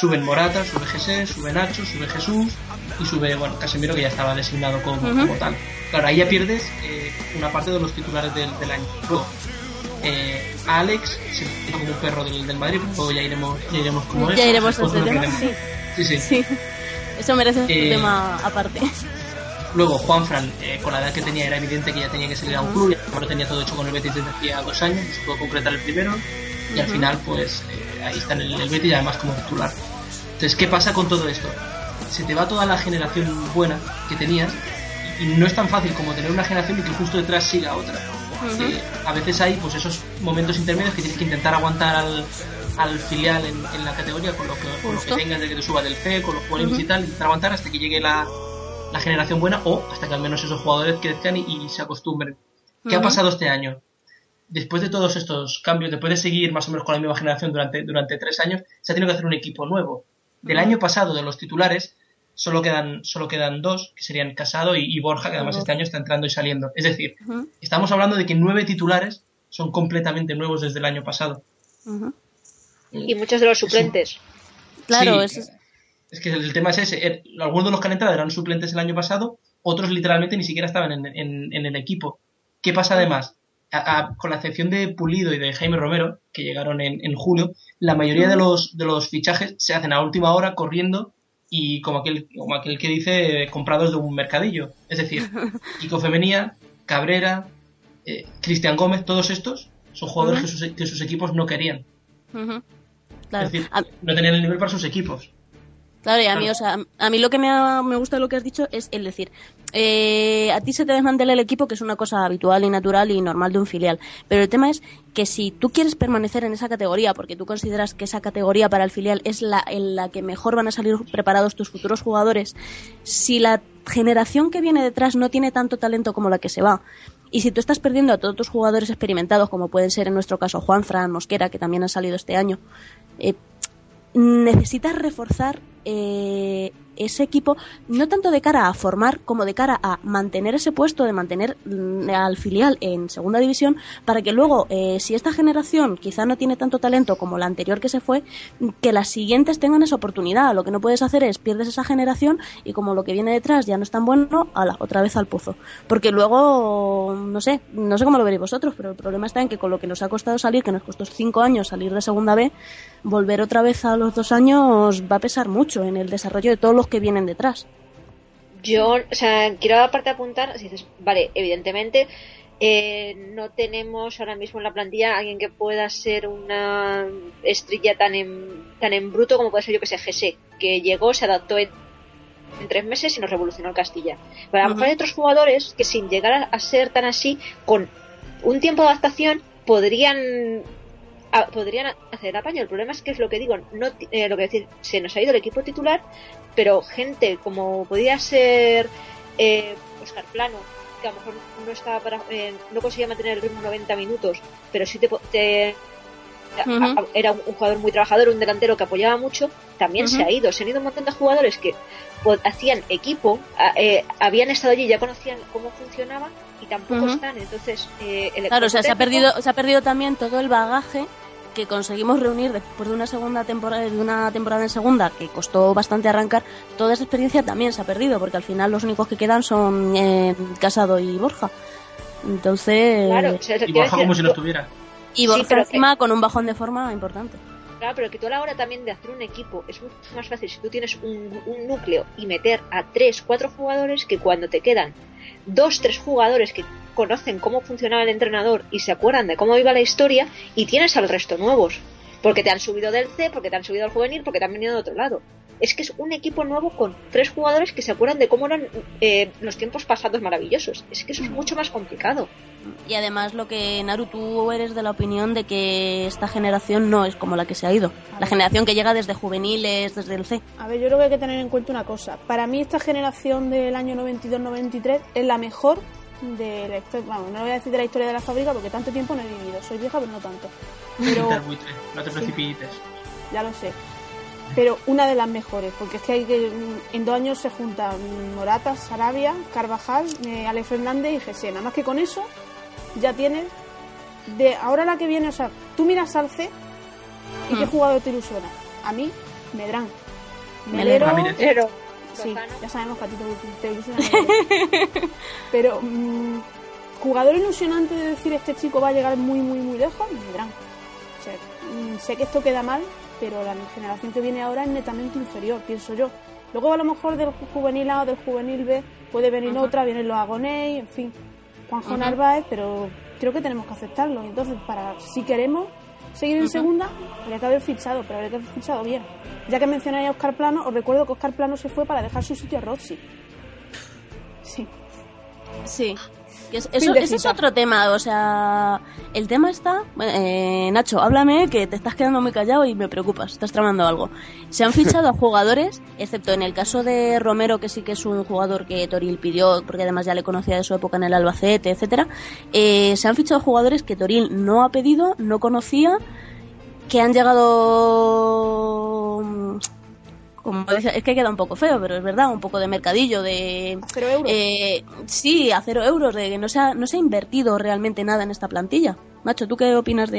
suben Morata, sube Jesé, sube Nacho, sube Jesús y sube, bueno, Casemiro que ya estaba designado como, como tal. Claro, ahí ya pierdes eh, una parte de los titulares del, del año. Luego, eh, a Alex se como un perro del, del Madrid, luego ya iremos, ya iremos como Ya es, iremos a otro ese tema, sí. Sí, sí. Sí, eso merece un Eh, tema aparte. Luego, Juanfran, eh, con la edad que tenía, era evidente que ya tenía que salir a un club, ya lo tenía todo hecho con el Betis desde hacía dos años, se pudo concretar el primero, y al final, pues eh, ahí está en el, el Betis y además como titular. Entonces, ¿qué pasa con todo esto? Se te va toda la generación buena que tenías, y, y no es tan fácil como tener una generación y que justo detrás siga otra. Eh, a veces hay pues esos momentos intermedios que tienes que intentar aguantar al, al filial en, en la categoría con lo que, con lo que Justo. tengas de que te suba del C, con los jugadores y tal, intentar aguantar hasta que llegue la, la generación buena o hasta que al menos esos jugadores crezcan y, y se acostumbren. ¿Qué ha pasado este año? Después de todos estos cambios, después de seguir más o menos con la misma generación durante, durante tres años, se ha tenido que hacer un equipo nuevo. Del año pasado, de los titulares, solo quedan, solo quedan dos, que serían Casado y, y Borja, que además este año está entrando y saliendo. Es decir, estamos hablando de que nueve titulares son completamente nuevos desde el año pasado. Y muchos de los suplentes. Claro, Sí, es, Es que el tema es ese. eh, Algunos de los que han entrado eran suplentes el año pasado, otros literalmente ni siquiera estaban en, en- en el equipo. ¿Qué pasa además? A- a- con la excepción de Pulido y de Jaime Romero, que llegaron en, en julio, la mayoría de los, de los fichajes se hacen a última hora corriendo y como aquel, como aquel que dice, eh, comprados de un mercadillo. Es decir, Kiko Femenía, Cabrera, eh, Cristian Gómez, todos estos son jugadores que, sus, que sus equipos no querían. Claro. Es decir, A- no tenían el nivel para sus equipos. Claro, y a mí, o sea, a mí lo que me, ha- me gusta de lo que has dicho es el decir, eh, a ti se te desmantela el equipo, que es una cosa habitual y natural y normal de un filial. Pero el tema es que si tú quieres permanecer en esa categoría, porque tú consideras que esa categoría para el filial es la en la que mejor van a salir preparados tus futuros jugadores, si la generación que viene detrás no tiene tanto talento como la que se va, y si tú estás perdiendo a todos tus jugadores experimentados, como pueden ser en nuestro caso Juan Fran, Mosquera, que también han salido este año, eh, necesitas reforzar eh, ese equipo no tanto de cara a formar como de cara a mantener ese puesto, de mantener mm, al filial en segunda división, para que luego, eh, si esta generación quizá no tiene tanto talento como la anterior que se fue, que las siguientes tengan esa oportunidad. Lo que no puedes hacer es pierdes esa generación y como lo que viene detrás ya no es tan bueno, ala, otra vez al pozo. Porque luego, no sé, no sé cómo lo veréis vosotros, pero el problema está en que con lo que nos ha costado salir, que nos costó cinco años salir de segunda B, volver otra vez a los dos años va a pesar mucho en el desarrollo de todos los que vienen detrás. Yo, o sea, quiero aparte apuntar, si dices, vale, evidentemente eh, no tenemos ahora mismo en la plantilla alguien que pueda ser una estrella tan en, tan en bruto como puede ser yo que sé, GC, que llegó, se adaptó en, en tres meses y nos revolucionó el Castilla. Pero a lo mejor hay otros jugadores que sin llegar a, a ser tan así, con un tiempo de adaptación, podrían a- podrían hacer apaño. El problema es que es lo que digo, no eh, lo que decir, se nos ha ido el equipo titular, pero gente como podía ser eh, Oscar Plano, que a lo mejor no estaba para, eh, no conseguía mantener el ritmo 90 minutos, pero sí te, te- a- era un, un jugador muy trabajador, un delantero que apoyaba mucho, también se ha ido. Se han ido un montón de jugadores que hacían equipo, eh, habían estado allí, ya conocían cómo funcionaba y tampoco están. Entonces, eh, el Claro, o sea, se ha perdido, se ha perdido también todo el bagaje que conseguimos reunir después de una segunda temporada, de una temporada en segunda que costó bastante arrancar. Toda esa experiencia también se ha perdido porque al final los únicos que quedan son eh, Casado y Borja. Entonces, Claro, o sea, Y Borja decir, como si no estuviera. y sí, Borja que- encima con un bajón de forma importante. Claro, pero que tú a la hora también de hacer un equipo es mucho más fácil si tú tienes un, un núcleo y meter a tres, cuatro jugadores que cuando te quedan dos, tres jugadores que conocen cómo funcionaba el entrenador y se acuerdan de cómo iba la historia y tienes al resto nuevos. Porque te han subido del C, porque te han subido al juvenil, porque te han venido de otro lado. Es que es un equipo nuevo con tres jugadores que se acuerdan de cómo eran eh, los tiempos pasados maravillosos. Es que eso es mucho más complicado. Y además lo que Naru, tú eres de la opinión de que esta generación no es como la que se ha ido. La generación que llega desde juveniles, desde el C. A ver, yo creo que hay que tener en cuenta una cosa. Para mí esta generación del año 92-93 es la mejor de la historia. Vamos, no voy a decir de la historia de la fábrica porque tanto tiempo no he vivido. Soy vieja, pero no tanto. Pero Del buitre, no te precipites. ya lo sé. Pero una de las mejores, porque es que hay que mm, en dos años se juntan mm, Morata, Sarabia, Carvajal, eh, Alex Fernández y Gese. Nada más que con eso ya tienes de ahora la que viene, o sea, tú miras al C y qué Hmm. jugador te ilusiona. A mí, Medrán. Melero. Melero, Sí, ya sabemos que a ti te, te. Pero mm, jugador ilusionante de decir este chico va a llegar muy, muy, muy lejos, Medrán. O sea, mm, sé que esto queda mal, pero la generación que viene ahora es netamente inferior, pienso yo. Luego a lo mejor del juvenil A o del juvenil B puede venir Ujú. otra, vienen los Agoney, en fin, Juanjo Ujú. Narváez, pero creo que tenemos que aceptarlo. Entonces, para si queremos seguir en segunda, habría que haber fichado, pero habría que haber fichado bien. Ya que mencionáis a Oscar Plano, os recuerdo que Oscar Plano se fue para dejar su sitio a Roxy. Sí. Sí. Fin eso, ese es otro tema, o sea, el tema está... eh, Nacho, háblame que te estás quedando muy callado y me preocupas, estás tramando algo. Se han fichado a jugadores, excepto en el caso de Romero, que sí que es un jugador que Toril pidió, porque además ya le conocía de su época en el Albacete, etcétera. eh, se han fichado jugadores que Toril no ha pedido, no conocía, que han llegado... mm, Como dice- es que queda un poco feo, pero es verdad, un poco de mercadillo, de... A cero euros. Eh, sí, a cero euros, de que no se, ha, no se ha invertido realmente nada en esta plantilla. Macho, ¿tú qué opinas de,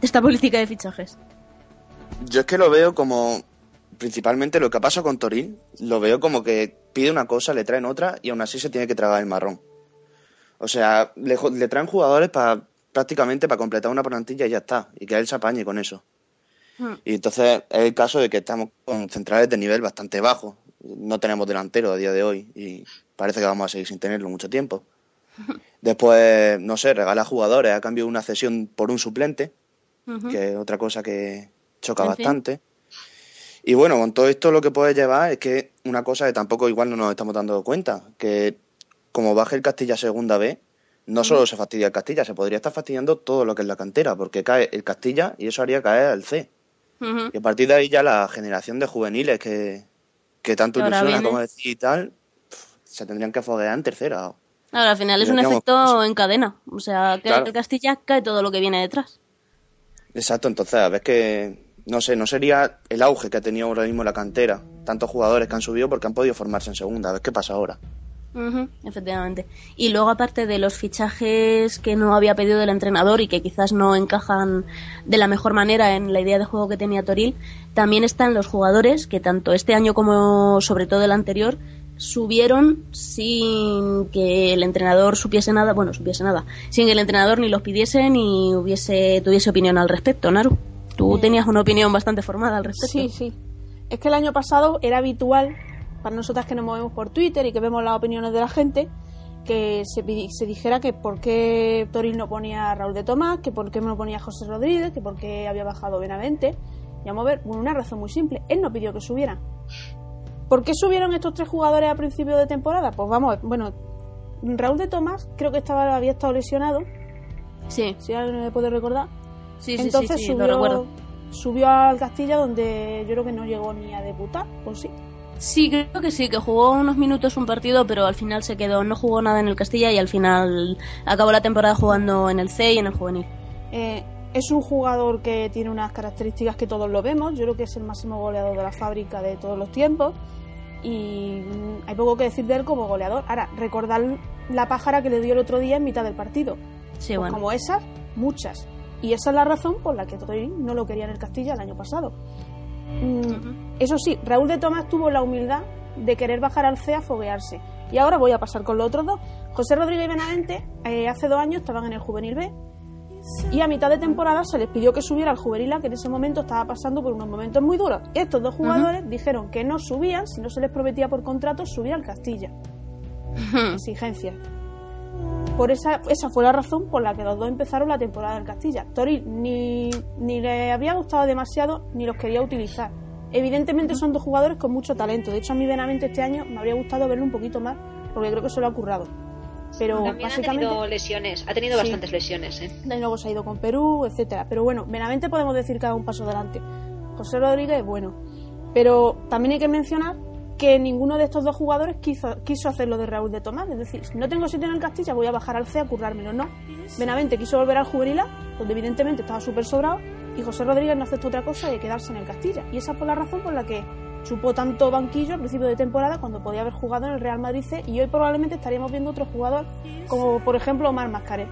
de esta política de fichajes? Yo es que lo veo como, principalmente lo que pasa con Toril, lo veo como que pide una cosa, le traen otra y aún así se tiene que tragar el marrón. O sea, le traen jugadores para prácticamente para completar una plantilla y ya está, y que él se apañe con eso. Hmm. Y entonces es el caso de que estamos con centrales de nivel bastante bajo. No tenemos delantero a día de hoy y parece que vamos a seguir sin tenerlo mucho tiempo. Después, no sé, regala jugadores a cambio de una cesión por un suplente, que es otra cosa que choca En fin. bastante. Y bueno, con todo esto lo que puede llevar es que una cosa que tampoco igual no nos estamos dando cuenta, que como baje el Castilla segunda B, no solo se fastidia el Castilla, se podría estar fastidiando todo lo que es la cantera, porque cae el Castilla y eso haría caer al C. Y a partir de ahí ya la generación de juveniles que, que tanto ahora ilusiona viene. como decir y tal, se tendrían que foguear en tercera. Ahora, al final es un efecto en cadena. O sea, que Claro. el Castilla cae todo lo que viene detrás. Exacto, entonces ves que, no sé, no sería el auge que ha tenido ahora mismo la cantera, tantos jugadores que han subido porque han podido formarse en segunda, ves qué pasa ahora. Efectivamente. Y luego, aparte de los fichajes que no había pedido el entrenador y que quizás no encajan de la mejor manera en la idea de juego que tenía Toril, también están los jugadores que tanto este año como sobre todo el anterior subieron sin que el entrenador supiese nada, bueno, supiese nada, sin que el entrenador ni los pidiese ni hubiese tuviese opinión al respecto, Naru. Tú Eh, tenías una opinión bastante formada al respecto. Sí, sí. Es que el año pasado era habitual, para nosotras que nos movemos por Twitter y que vemos las opiniones de la gente, que se, dijera que por qué Toril no ponía a Raúl de Tomás, que por qué no ponía a José Rodríguez, que por qué había bajado Benavente. Y vamos a ver, una razón muy simple. Él no pidió que subieran. ¿Por qué subieron estos tres jugadores a principio de temporada? Pues vamos, a ver, bueno, Raúl de Tomás creo que estaba había estado lesionado, Sí, si alguien me puede recordar. sí, sí, Entonces sí, sí, lo subió, recuerdo. subió al Castilla donde yo creo que no llegó ni a debutar, ¿o sí? Sí, creo que sí, que jugó unos minutos un partido, pero al final se quedó, no jugó nada en el Castilla y al final acabó la temporada jugando en el C y en el juvenil. Eh, es un jugador que tiene unas características que todos lo vemos. Yo creo que es el máximo goleador de la fábrica de todos los tiempos. Y mm, hay poco que decir de él como goleador. Ahora, recordar la pájara que le dio el otro día en mitad del partido. Sí, Pues bueno. como esas, muchas. Y esa es la razón por la que Toril no lo quería en el Castilla el año pasado. Mm. Eso sí, Raúl de Tomás tuvo la humildad de querer bajar al C a foguearse. Y ahora voy a pasar con los otros dos. José Rodríguez y Benavente eh, hace dos años estaban en el Juvenil B y a mitad de temporada se les pidió que subiera al Juvenil A, que en ese momento estaba pasando por unos momentos muy duros. Estos dos jugadores dijeron que no subían si no se les prometía por contrato subir al Castilla. Exigencias. Por esa, esa fue la razón por la que los dos empezaron la temporada del Castilla. Toril ni, ni le había gustado demasiado ni los quería utilizar. Evidentemente son dos jugadores con mucho talento. De hecho, a mí Benavente este año me habría gustado verlo un poquito más porque creo que se lo ha currado. Pero También ha básicamente tenido lesiones, ha tenido Sí. bastantes lesiones, ¿eh? y luego se ha ido con Perú, etcétera. Pero bueno, Benavente podemos decir que ha dado un paso adelante. José Rodríguez, bueno. Pero también hay que mencionar que ninguno de estos dos jugadores quiso, quiso hacer lo de Raúl de Tomás. Es decir, si no tengo sitio en el Castilla, voy a bajar al C a currármelo. No. Benavente quiso volver al juvenil A, donde evidentemente estaba súper sobrado, y José Rodríguez no aceptó otra cosa que quedarse en el Castilla. Y esa fue la razón por la que chupó tanto banquillo al principio de temporada cuando podía haber jugado en el Real Madrid C, y hoy probablemente estaríamos viendo otro jugador como por ejemplo Omar Mascaret.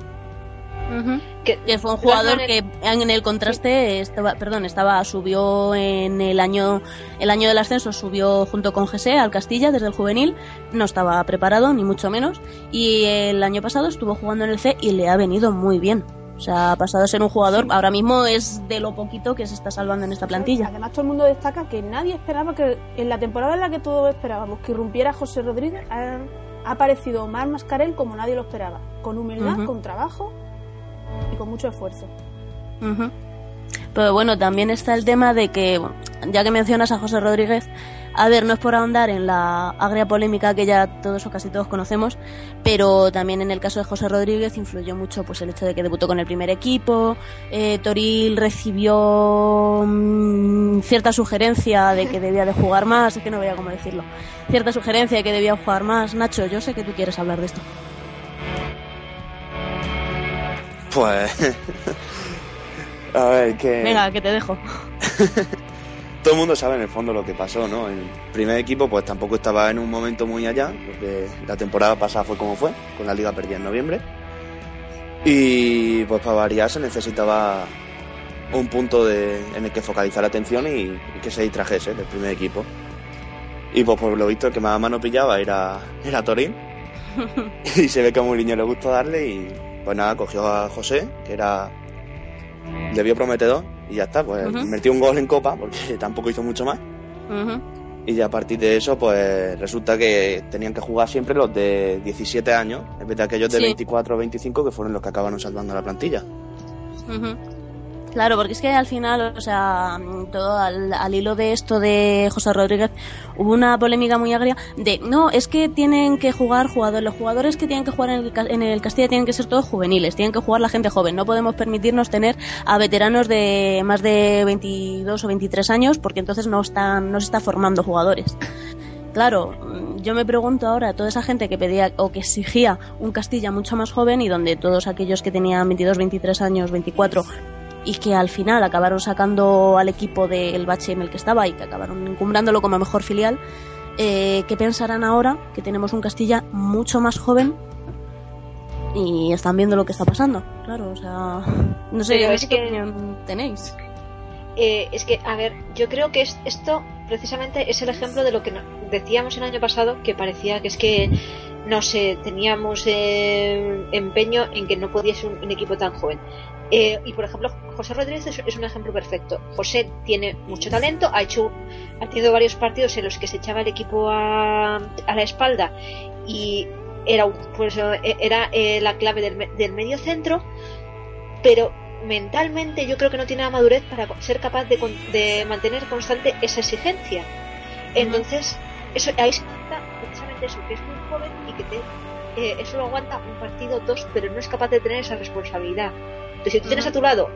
Ujú. Que, Que fue un jugador que en el contraste estaba, perdón, estaba subió en el año el año del ascenso subió junto con Gese al Castilla desde el juvenil, no estaba preparado ni mucho menos y el año pasado estuvo jugando en el C y le ha venido muy bien. O sea, ha pasado a ser un jugador, ahora mismo es de lo poquito que se está salvando en esta plantilla. Además, todo el mundo destaca que nadie esperaba que en la temporada en la que todos esperábamos que irrumpiera José Rodríguez, ha, ha aparecido Omar Mascarel como nadie lo esperaba. Con humildad, con trabajo y con mucho esfuerzo. Pero bueno, también está el tema de que, bueno, ya que mencionas a José Rodríguez, a ver, no es por ahondar en la agria polémica que ya todos o casi todos conocemos, pero también en el caso de José Rodríguez influyó mucho pues el hecho de que debutó con el primer equipo, eh, Toril recibió mm, cierta sugerencia de que debía de jugar más, es que no veía cómo decirlo, cierta sugerencia de que debía jugar más. Nacho, yo sé que tú quieres hablar de esto. Pues. a ver, que. Venga, que te dejo. Todo el mundo sabe en el fondo lo que pasó, ¿no? El primer equipo, pues tampoco estaba en un momento muy allá, porque la temporada pasada fue como fue, con la liga perdida en noviembre. Y pues para variar se necesitaba un punto de, en el que focalizar la atención y, y que se distrajese del primer equipo. Y pues por lo visto el que más mano pillaba era, era Torín. y se ve que a Mourinho le gustó darle y pues nada, cogió a José, que era le vio prometedor y ya está, pues Ujú. metió un gol en copa porque tampoco hizo mucho más. Y ya a partir de eso, pues resulta que tenían que jugar siempre los de 17 años, en vez de aquellos de Sí. 24 o 25 que fueron los que acabaron salvando la plantilla. Claro, porque es que al final, o sea, todo al, hilo de esto de José Rodríguez, hubo una polémica muy agria de, no, es que tienen que jugar jugadores, los jugadores que tienen que jugar en el, en el Castilla tienen que ser todos juveniles, tienen que jugar la gente joven, no podemos permitirnos tener a veteranos de más de 22 o 23 años porque entonces no, están, no se está formando jugadores. Claro, yo me pregunto ahora, toda esa gente que pedía o que exigía un Castilla mucho más joven y donde todos aquellos que tenían 22, 23 años, 24 y que al final acabaron sacando al equipo del bache en el que estaba y que acabaron encumbrándolo como mejor filial, eh, ¿qué pensarán ahora que tenemos un Castilla mucho más joven y están viendo lo que está pasando? Claro, o sea, no sé Pero es qué que- opinión tenéis. Eh, es que, a ver, yo creo que es- esto precisamente es el ejemplo de lo que decíamos el año pasado, que parecía que es que, no sé, teníamos eh, empeño en que no podía ser un, un equipo tan joven. Eh, y por ejemplo, José Rodríguez es, es un ejemplo perfecto. José tiene mucho talento, ha hecho, ha tenido varios partidos en los que se echaba el equipo a, a la espalda y era, pues, eh, era eh, la clave del, del medio centro, pero mentalmente yo creo que no tiene la madurez para ser capaz de, de mantener constante esa exigencia. Entonces, eso ahí se nota precisamente eso, que es muy joven y que te, eh, eso lo aguanta un partido, dos, pero no es capaz de tener esa responsabilidad. Entonces, si tú tienes a tu lado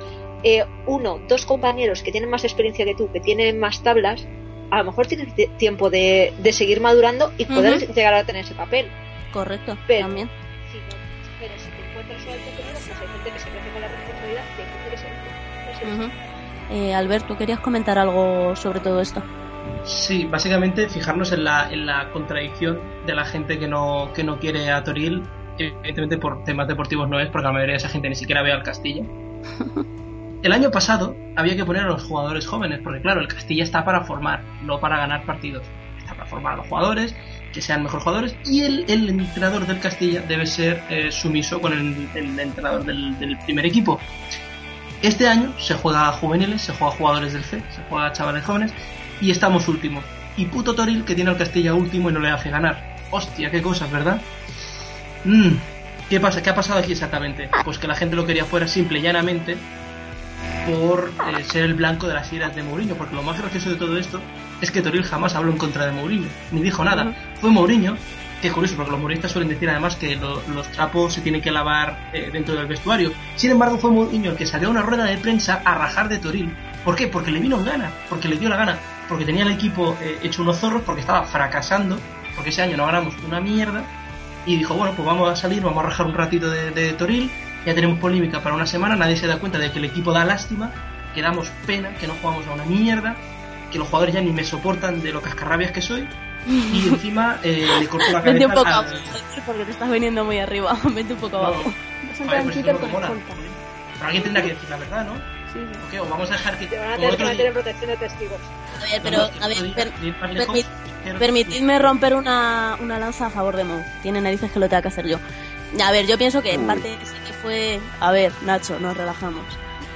eh, uno, dos compañeros que tienen más experiencia que tú, que tienen más tablas, a lo mejor tienes tie- tiempo de, de seguir madurando y poder llegar a tener ese papel. Correcto, Pero- también. Si no, pero si te encuentras solo el contenido, pues hay gente que se crece con la responsabilidad y hay gente que se. Ujú. Eh, Albert, ¿tú querías comentar algo sobre todo esto? Sí, básicamente fijarnos en la, en la contradicción de la gente que no, que no quiere a Toril. Evidentemente por temas deportivos no es, porque la mayoría de esa gente ni siquiera ve al Castilla. El año pasado había que poner a los jugadores jóvenes, porque claro, el Castilla está para formar, no para ganar partidos. Está para formar a los jugadores, que sean mejores jugadores, y el, el entrenador del Castilla debe ser eh, sumiso con el, el entrenador del, del primer equipo. Este año se juega a juveniles, se juega a jugadores del C, se juega a chavales jóvenes, y estamos últimos. Y puto Toril que tiene al Castilla último y no le hace ganar. Hostia, qué cosas, ¿verdad? Mm, ¿Qué pasa? ¿Qué ha pasado aquí exactamente? Pues que la gente lo quería fuera simple y llanamente por eh, ser el blanco de las iras de Mourinho, porque lo más gracioso de todo esto es que Toril jamás habló en contra de Mourinho, ni dijo nada. Fue Mourinho, que es curioso, porque los mourinhistas suelen decir además que lo- los trapos se tienen que lavar eh, dentro del vestuario. Sin embargo, fue Mourinho el que salió a una rueda de prensa a rajar de Toril. ¿Por qué? Porque le vino en gana, porque le dio la gana, porque tenía el equipo eh, hecho unos zorros, porque estaba fracasando, porque ese año no ganamos una mierda, y dijo, bueno, pues vamos a salir, vamos a rajar un ratito de, de Toril, ya tenemos polémica para una semana, nadie se da cuenta de que el equipo da lástima, que damos pena, que no jugamos a una mierda, que los jugadores ya ni me soportan de lo cascarrabias que soy, y encima eh, le cortó la Vente cabeza un poco al- abajo, porque te estás viniendo muy arriba. Vente un poco No, abajo. A Twitter es lo que con mola. escolta. Pero alguien tendrá que decir la verdad, ¿no? Sí, sí. ¿O qué? ¿O vamos a dejar que... Te van a tener que otro meter en día- protección de testigos. A ver, pero, no, a otro ver, día, per- sin permitidme romper una, una lanza a favor de Mo. Tiene narices que lo tenga que hacer yo. A ver, yo pienso que en Uy. parte sí que fue. A ver, Nacho, nos relajamos.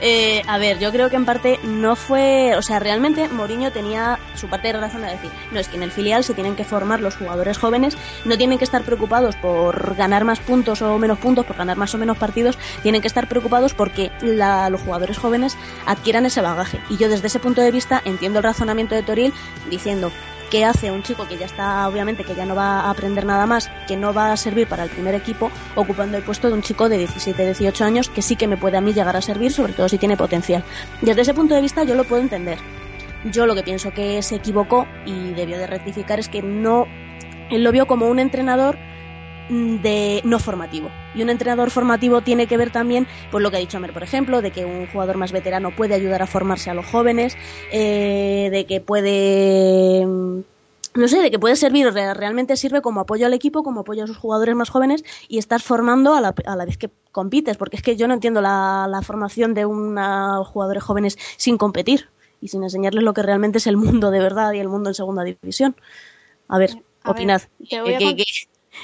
Eh, a ver, yo creo que en parte no fue. O sea, realmente Mourinho tenía su parte de razón de decir: no, es que en el filial se tienen que formar los jugadores jóvenes, no tienen que estar preocupados por ganar más puntos o menos puntos, por ganar más o menos partidos, tienen que estar preocupados porque la- los jugadores jóvenes adquieran ese bagaje. Y yo desde ese punto de vista entiendo el razonamiento de Toril diciendo qué hace un chico que ya está, obviamente, que ya no va a aprender nada más, que no va a servir para el primer equipo, ocupando el puesto de un chico de 17, 18 años que sí que me puede a mí llegar a servir, sobre todo si tiene potencial. Desde ese punto de vista yo lo puedo entender. Yo lo que pienso que se equivocó y debió de rectificar es que no, él lo vio como un entrenador de no formativo. Y un entrenador formativo tiene que ver también, pues lo que ha dicho Amer, por ejemplo, de que un jugador más veterano puede ayudar a formarse a los jóvenes, eh, de que puede mm, no sé, de que puede servir, re- realmente sirve como apoyo al equipo, como apoyo a sus jugadores más jóvenes y estás formando a la, a la vez que compites, porque es que yo no entiendo la, la formación de unos jugadores jóvenes sin competir y sin enseñarles lo que realmente es el mundo de verdad y el mundo en segunda división. A ver, A ver, opinad. te voy a Que- con- que-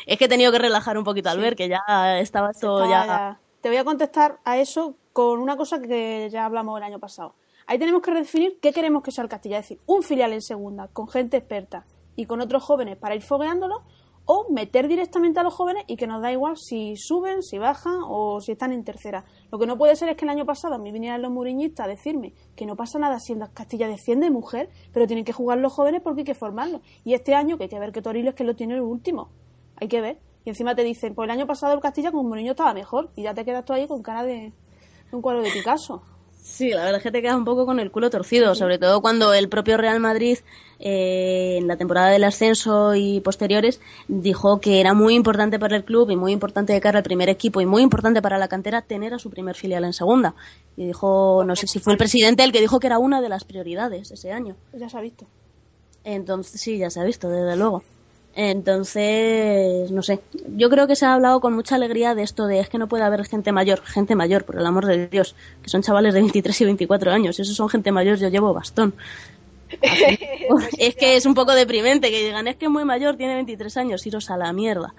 es que he tenido que relajar un poquito al Sí. ver que ya estaba Estaba ya... Te voy a contestar a eso con una cosa que ya hablamos el año pasado. Ahí tenemos que redefinir qué queremos que sea el Castilla. Es decir, un filial en segunda, con gente experta y con otros jóvenes para ir fogueándolo, o meter directamente a los jóvenes y que nos da igual si suben, si bajan o si están en tercera. Lo que no puede ser es que el año pasado a mí vinieran los muriñistas a decirme que no pasa nada si en Castilla defiende mujer, pero tienen que jugar los jóvenes porque hay que formarlos. Y este año, que hay que ver que Toril es que lo tiene el último. Hay que ver. Y encima te dicen, pues el año pasado el Castilla con Mourinho estaba mejor. Y ya te quedas tú ahí con cara de, un cuadro de Picasso. Sí, la verdad es que te quedas un poco con el culo torcido, sobre todo cuando el propio Real Madrid, eh, en la temporada del ascenso y posteriores, dijo que era muy importante para el club y muy importante de cara al primer equipo y muy importante para la cantera tener a su primer filial en segunda. Y dijo, no sé si fue el presidente el que dijo que era una de las prioridades ese año. Ya se ha visto. Entonces, sí, ya se ha visto, desde luego. Entonces, no sé, yo creo que se ha hablado con mucha alegría de esto de es que no puede haber gente mayor, gente mayor, por el amor de Dios, que son chavales de 23 y 24 años, esos son gente mayor, yo llevo bastón. es que es un poco deprimente que digan, es que es muy mayor, tiene 23 años, iros a la mierda.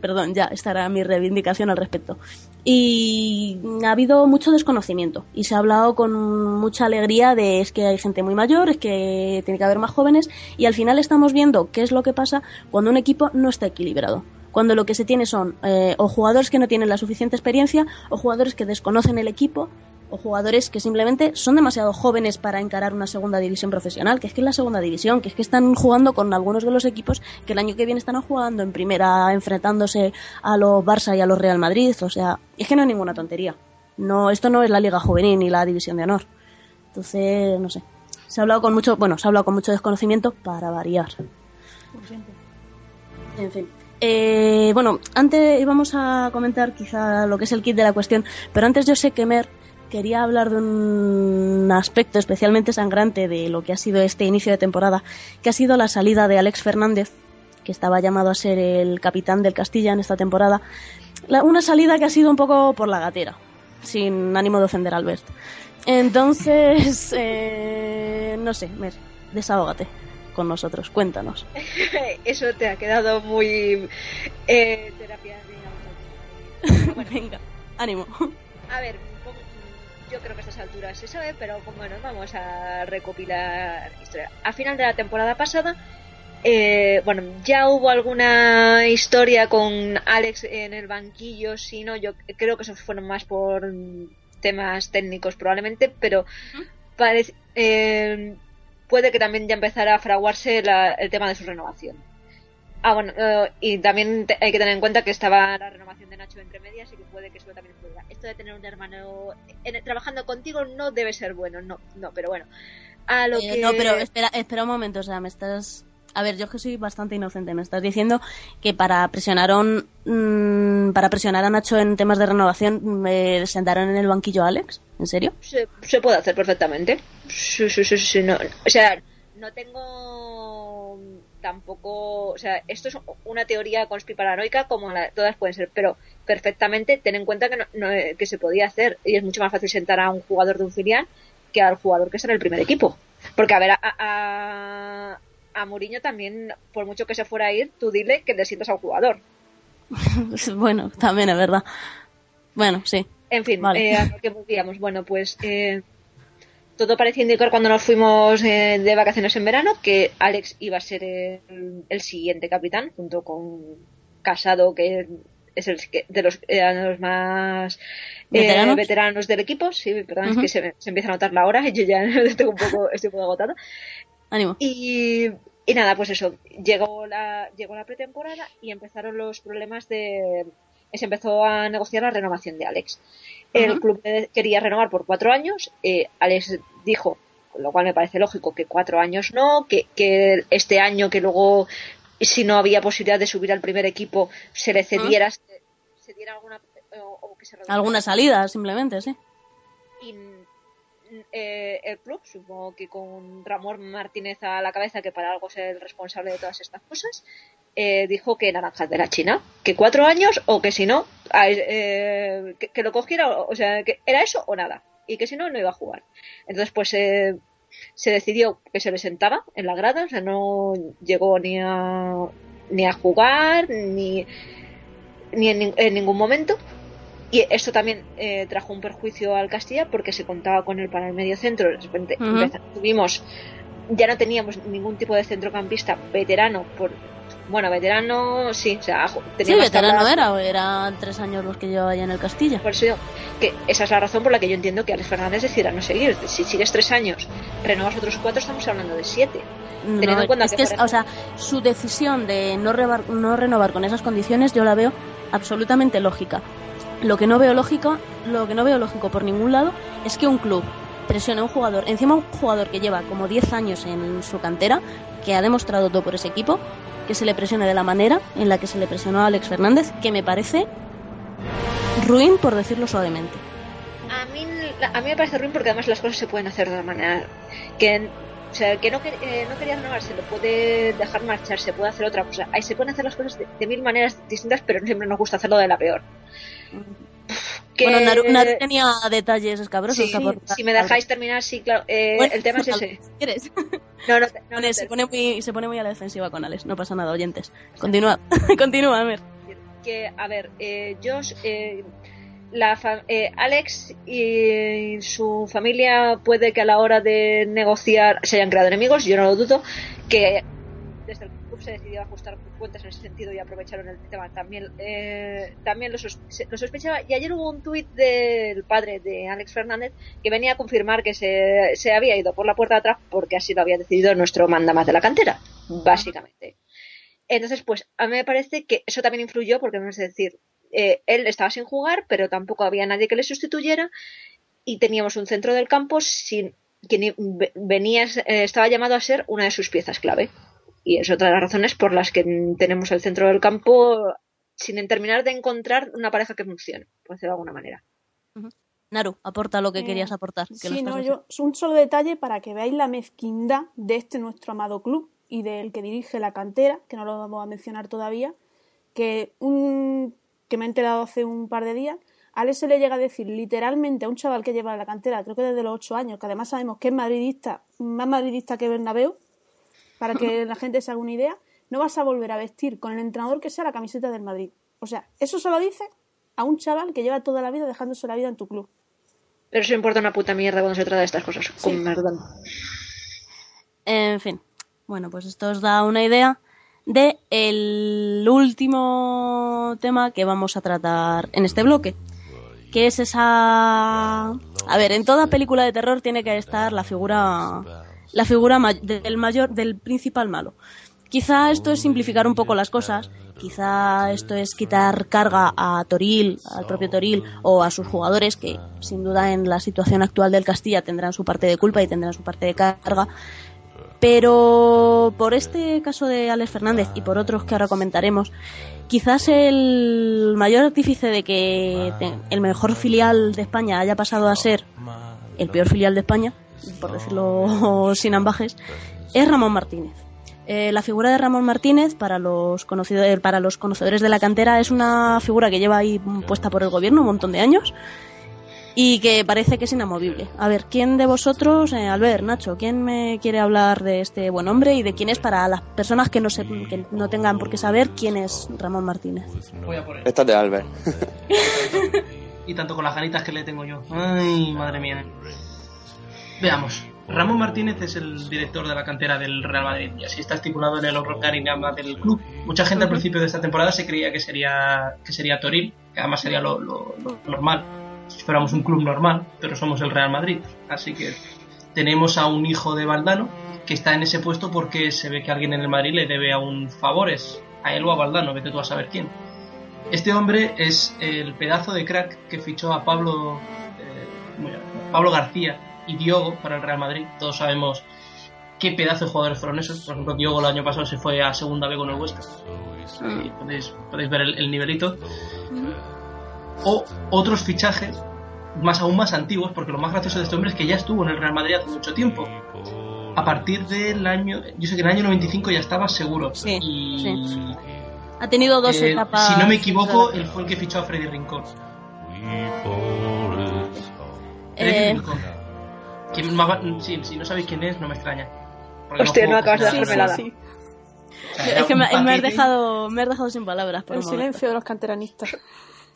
Perdón, ya estará mi reivindicación al respecto. Y ha habido mucho desconocimiento y se ha hablado con mucha alegría de es que hay gente muy mayor, es que tiene que haber más jóvenes y al final estamos viendo qué es lo que pasa cuando un equipo no está equilibrado cuando lo que se tiene son eh, o jugadores que no tienen la suficiente experiencia o jugadores que desconocen el equipo o jugadores que simplemente son demasiado jóvenes para encarar una segunda división profesional, que es que es la segunda división, que es que están jugando con algunos de los equipos que el año que viene están jugando en primera, enfrentándose a los Barça y a los Real Madrid, o sea, es que no es ninguna tontería. No, esto no es la Liga Juvenil ni la División de Honor. Entonces, no sé. Se ha hablado con mucho, bueno, se ha hablado con mucho desconocimiento para variar. En fin. Eh, bueno, antes íbamos a comentar quizá lo que es el kit de la cuestión, pero antes yo sé que Mer quería hablar de un aspecto especialmente sangrante de lo que ha sido este inicio de temporada, que ha sido la salida de Alex Fernández, que estaba llamado a ser el capitán del Castilla en esta temporada. una salida que ha sido un poco por la gatera, sin ánimo de ofender a Albert. Entonces, eh, no sé, Mer, desahógate con nosotros, cuéntanos. Eso te ha quedado muy eh, terapia de Venga, ánimo. A ver, yo creo que a estas alturas se sabe, pero bueno, vamos a recopilar historia. A final de la temporada pasada, eh, bueno, ya hubo alguna historia con Alex en el banquillo, si no, yo creo que eso fueron más por temas técnicos probablemente, pero parece, eh, puede que también ya empezara a fraguarse el tema de su renovación. Ah, bueno, eh, y también hay que tener en cuenta que estaba la renovación de Nacho entre medias y que puede que eso también pueda. Esto de tener un hermano trabajando contigo no debe ser bueno, no, no, pero bueno. A lo eh, No, pero espera, espera un momento, o sea, me estás... A ver, yo que soy bastante inocente, me estás diciendo que para presionar mm, para presionar a Nacho en temas de renovación me sentaron en el banquillo a Alex, ¿en serio? Se, se puede hacer perfectamente. Sí, sí, sí, sí, no. O sea, no tengo tampoco, o sea, esto es una teoría conspiparanoica como todas pueden ser, pero perfectamente ten en cuenta que, no, eh, que se podía hacer y es mucho más fácil sentar a un jugador de un filial que al jugador que está en el primer equipo. Porque, a ver, a, a, a Mourinho también, por mucho que se fuera a ir, tú dile que le sientas a un jugador. bueno, también es verdad. Bueno, sí. En fin, eh, a lo que volvíamos. Bueno, pues eh, todo parecía indicar cuando nos fuimos eh, de vacaciones en verano que Alex iba a ser el, siguiente capitán, junto con Casado, que es el de los, eh, más eh, ¿Veteranos? del equipo. Sí, perdón, es que se, empieza a notar la hora y yo ya estoy un poco, estoy un poco agotada. Ánimo. Y, y nada, pues eso, llegó la, llegó la pretemporada y empezaron los problemas de... Se empezó a negociar la renovación de Alex. El club quería renovar por cuatro años. Eh, Alex dijo, con lo cual me parece lógico, que cuatro años no, que, que este año que luego, si no había posibilidad de subir al primer equipo, se le cediera, se, diera alguna. O, que se alguna salida, simplemente, sí. Y eh, el club, supongo que con Ramón Martínez a la cabeza, que para algo es el responsable de todas estas cosas, eh, dijo que naranjas de la China, que cuatro años o que si no, eh, que, lo cogiera, o sea, que era eso o nada, y que si no, no iba a jugar. Entonces, pues se decidió que se le sentaba en la grada, o sea, no llegó ni a, ni a jugar, ni, ni en, ningún momento. Y esto también eh, trajo un perjuicio al Castilla porque se contaba con él para el medio centro. De repente tuvimos, ya no teníamos ningún tipo de centrocampista veterano por Bueno, veterano, sí, o sea, ju- tenía Sí, veterano tablas. era, eran tres años los que llevaba ya en el Castilla. Por eso que esa es la razón por la que yo entiendo que Alex Fernández decidiera no seguir. Si sigues tres años, renovas otros cuatro, estamos hablando de siete. Teniendo en cuenta es que, que, por es- o sea, su decisión de no, revar- no renovar con esas condiciones yo la veo absolutamente lógica. Lo que no veo lógico, lo que no veo lógico por ningún lado es que un club presione a un jugador, encima un jugador que lleva como 10 años en su cantera, que ha demostrado todo por ese equipo, que se le presione de la manera en la que se le presionó a Alex Fernández, que me parece ruin por decirlo suavemente. A mí, a mí me parece ruin porque además las cosas se pueden hacer de una manera que, o sea, que no, eh, no quería renovar, se lo puede dejar marchar, se puede hacer otra cosa. Ahí se pueden hacer las cosas de mil maneras distintas, pero siempre nos gusta hacerlo de la peor. Que- Bueno, Naru, Naru tenía detalles escabrosos. Sí, si me dejáis terminar, sí, claro. eh, Bueno, el tema es ese. quieres. No, no, no, no, se, pone muy, se pone muy a la defensiva con Alex, no pasa nada, oyentes. Continúa, continúa, a ver. que, a ver, eh, Josh, eh, la eh, Alex y su familia puede que a la hora de negociar se hayan creado enemigos, yo no lo dudo, que desde el club se decidió ajustar cuentas en ese sentido y aprovecharon el tema. También, eh, también lo, sos- se- lo sospechaba. Y ayer hubo un tuit del padre de Alex Fernández que venía a confirmar que se, se había ido por la puerta de atrás porque así lo había decidido nuestro mandamás de la cantera, básicamente. Entonces, pues a mí me parece que eso también influyó porque, es decir, eh, él estaba sin jugar, pero tampoco había nadie que le sustituyera y teníamos un centro del campo sin ve- venía, eh, estaba llamado a ser una de sus piezas clave. Y es otra de las razones por las que tenemos el centro del campo sin terminar de encontrar una pareja que funcione, por decirlo de alguna manera. Naru, aporta lo que Eh, querías aportar. que Sí, no, yo, un solo detalle para que veáis la mezquindad de este nuestro amado club y del que dirige la cantera, que no lo vamos a mencionar todavía, que un que me he enterado hace un par de días, a Alex se le llega a decir literalmente a un chaval que lleva en la cantera, creo que desde los ocho años, que además sabemos que es madridista, más madridista que Bernabéu, para que la gente se haga una idea, no vas a volver a vestir con el entrenador que sea la camiseta del Madrid. O sea, eso se lo dice a un chaval que lleva toda la vida dejándose la vida en tu club. Pero eso importa una puta mierda cuando se trata de estas cosas. Con perdón. En fin, bueno, pues esto os da una idea de el último tema que vamos a tratar en este bloque, que es esa... A ver, en toda película de terror tiene que estar la figura, la figura del mayor, del principal malo. Quizá esto es simplificar un poco las cosas, quizá esto es quitar carga a Toril, al propio Toril o a sus jugadores, que sin duda en la situación actual del Castilla tendrán su parte de culpa y tendrán su parte de carga, pero por este caso de Alex Fernández y por otros que ahora comentaremos, quizás el mayor artífice de que el mejor filial de España haya pasado a ser el peor filial de España, por decirlo sin ambajes, es Ramón Martínez. Eh, la figura de Ramón Martínez, para los, conocido- para los conocedores de la cantera, es una figura que lleva ahí puesta por el gobierno un montón de años y que parece que es inamovible. A ver, ¿quién de vosotros, eh, Albert, Nacho, quién me quiere hablar de este buen hombre y de quién es para las personas que no, se, que no tengan por qué saber quién es Ramón Martínez? Voy a por él. Esta es de Albert. Y tanto con las ganitas que le tengo yo. Ay, madre mía. Veamos. Ramón Martínez es el director de la cantera del Real Madrid y así está estipulado en el organigrama del club. Mucha gente al principio de esta temporada se creía que sería que sería Toril, que además sería lo, lo- lo normal. Si fuéramos un club normal, pero somos el Real Madrid. Así que tenemos a un hijo de Valdano que está en ese puesto porque se ve que alguien en el Madrid le debe aún favores. A él o a Valdano, vete tú a saber quién. Este hombre es el pedazo de crack que fichó a Pablo, eh. Pablo García y Diogo para el Real Madrid. Todos sabemos qué pedazo de jugadores fueron esos. Por ejemplo, Diogo el año pasado se fue a segunda B con el Huesca. Y podéis, podéis ver el, el nivelito. O otros fichajes más aún más antiguos, porque lo más gracioso de este hombre es que ya estuvo en el Real Madrid hace mucho tiempo. A partir del año, yo sé que en el año 95 ya estaba seguro. Sí, y sí. Ha tenido dos eh, etapas. si no me equivoco, él fue el que fichó a Freddy Rincón. Freddy Eh, Rincón. Va- si, si no sabéis quién es, no me extraña. Porque Hostia, no acabas de casi hacerme nada. la- sí. O sea, era es que me, me has dejado, me has dejado sin palabras. Por El un silencio de los canteranistas.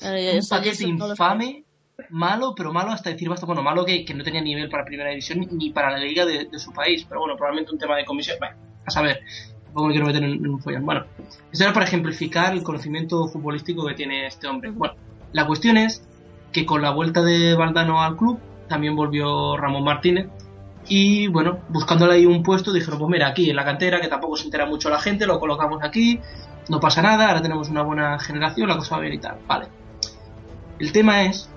Eh, un eso- paquete eso infame, malo, pero malo hasta decir basta. Bueno, malo que, que no tenía nivel para primera división ni para la liga de, de su país. Pero bueno, probablemente un tema de comisión. Bueno, a saber. tampoco me quiero meter en, en un follón. Bueno, esto era para ejemplificar el conocimiento futbolístico que tiene este hombre. Bueno, la cuestión es que con la vuelta de Valdano al club también volvió Ramón Martínez y bueno, buscándole ahí un puesto dijeron, pues mira, aquí en la cantera, que tampoco se entera mucho la gente, lo colocamos aquí, no pasa nada, ahora tenemos una buena generación, la cosa va bien y tal. Vale. El tema es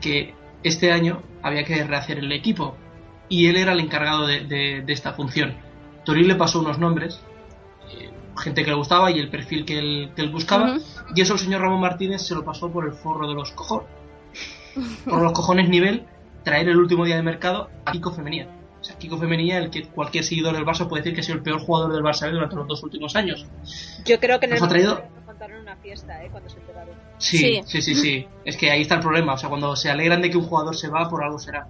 que este año había que rehacer el equipo y él era el encargado de, de- de esta función. Toril le pasó unos nombres, eh, gente que le gustaba y el perfil que él, que él buscaba, y eso el señor Ramón Martínez se lo pasó por el forro de los cojones. Por los cojones nivel, traer el último día de mercado a Kiko Femenía. O sea, Kiko Femenía, el que cualquier seguidor del Barça puede decir que ha sido el peor jugador del Barça B durante los dos últimos años. Yo creo que en el Nos ha traído- una fiesta, ¿eh? Cuando se enteraron. Sí, Sí. sí, sí, sí. Es que ahí está el problema. O sea, cuando se alegran de que un jugador se va, por algo será.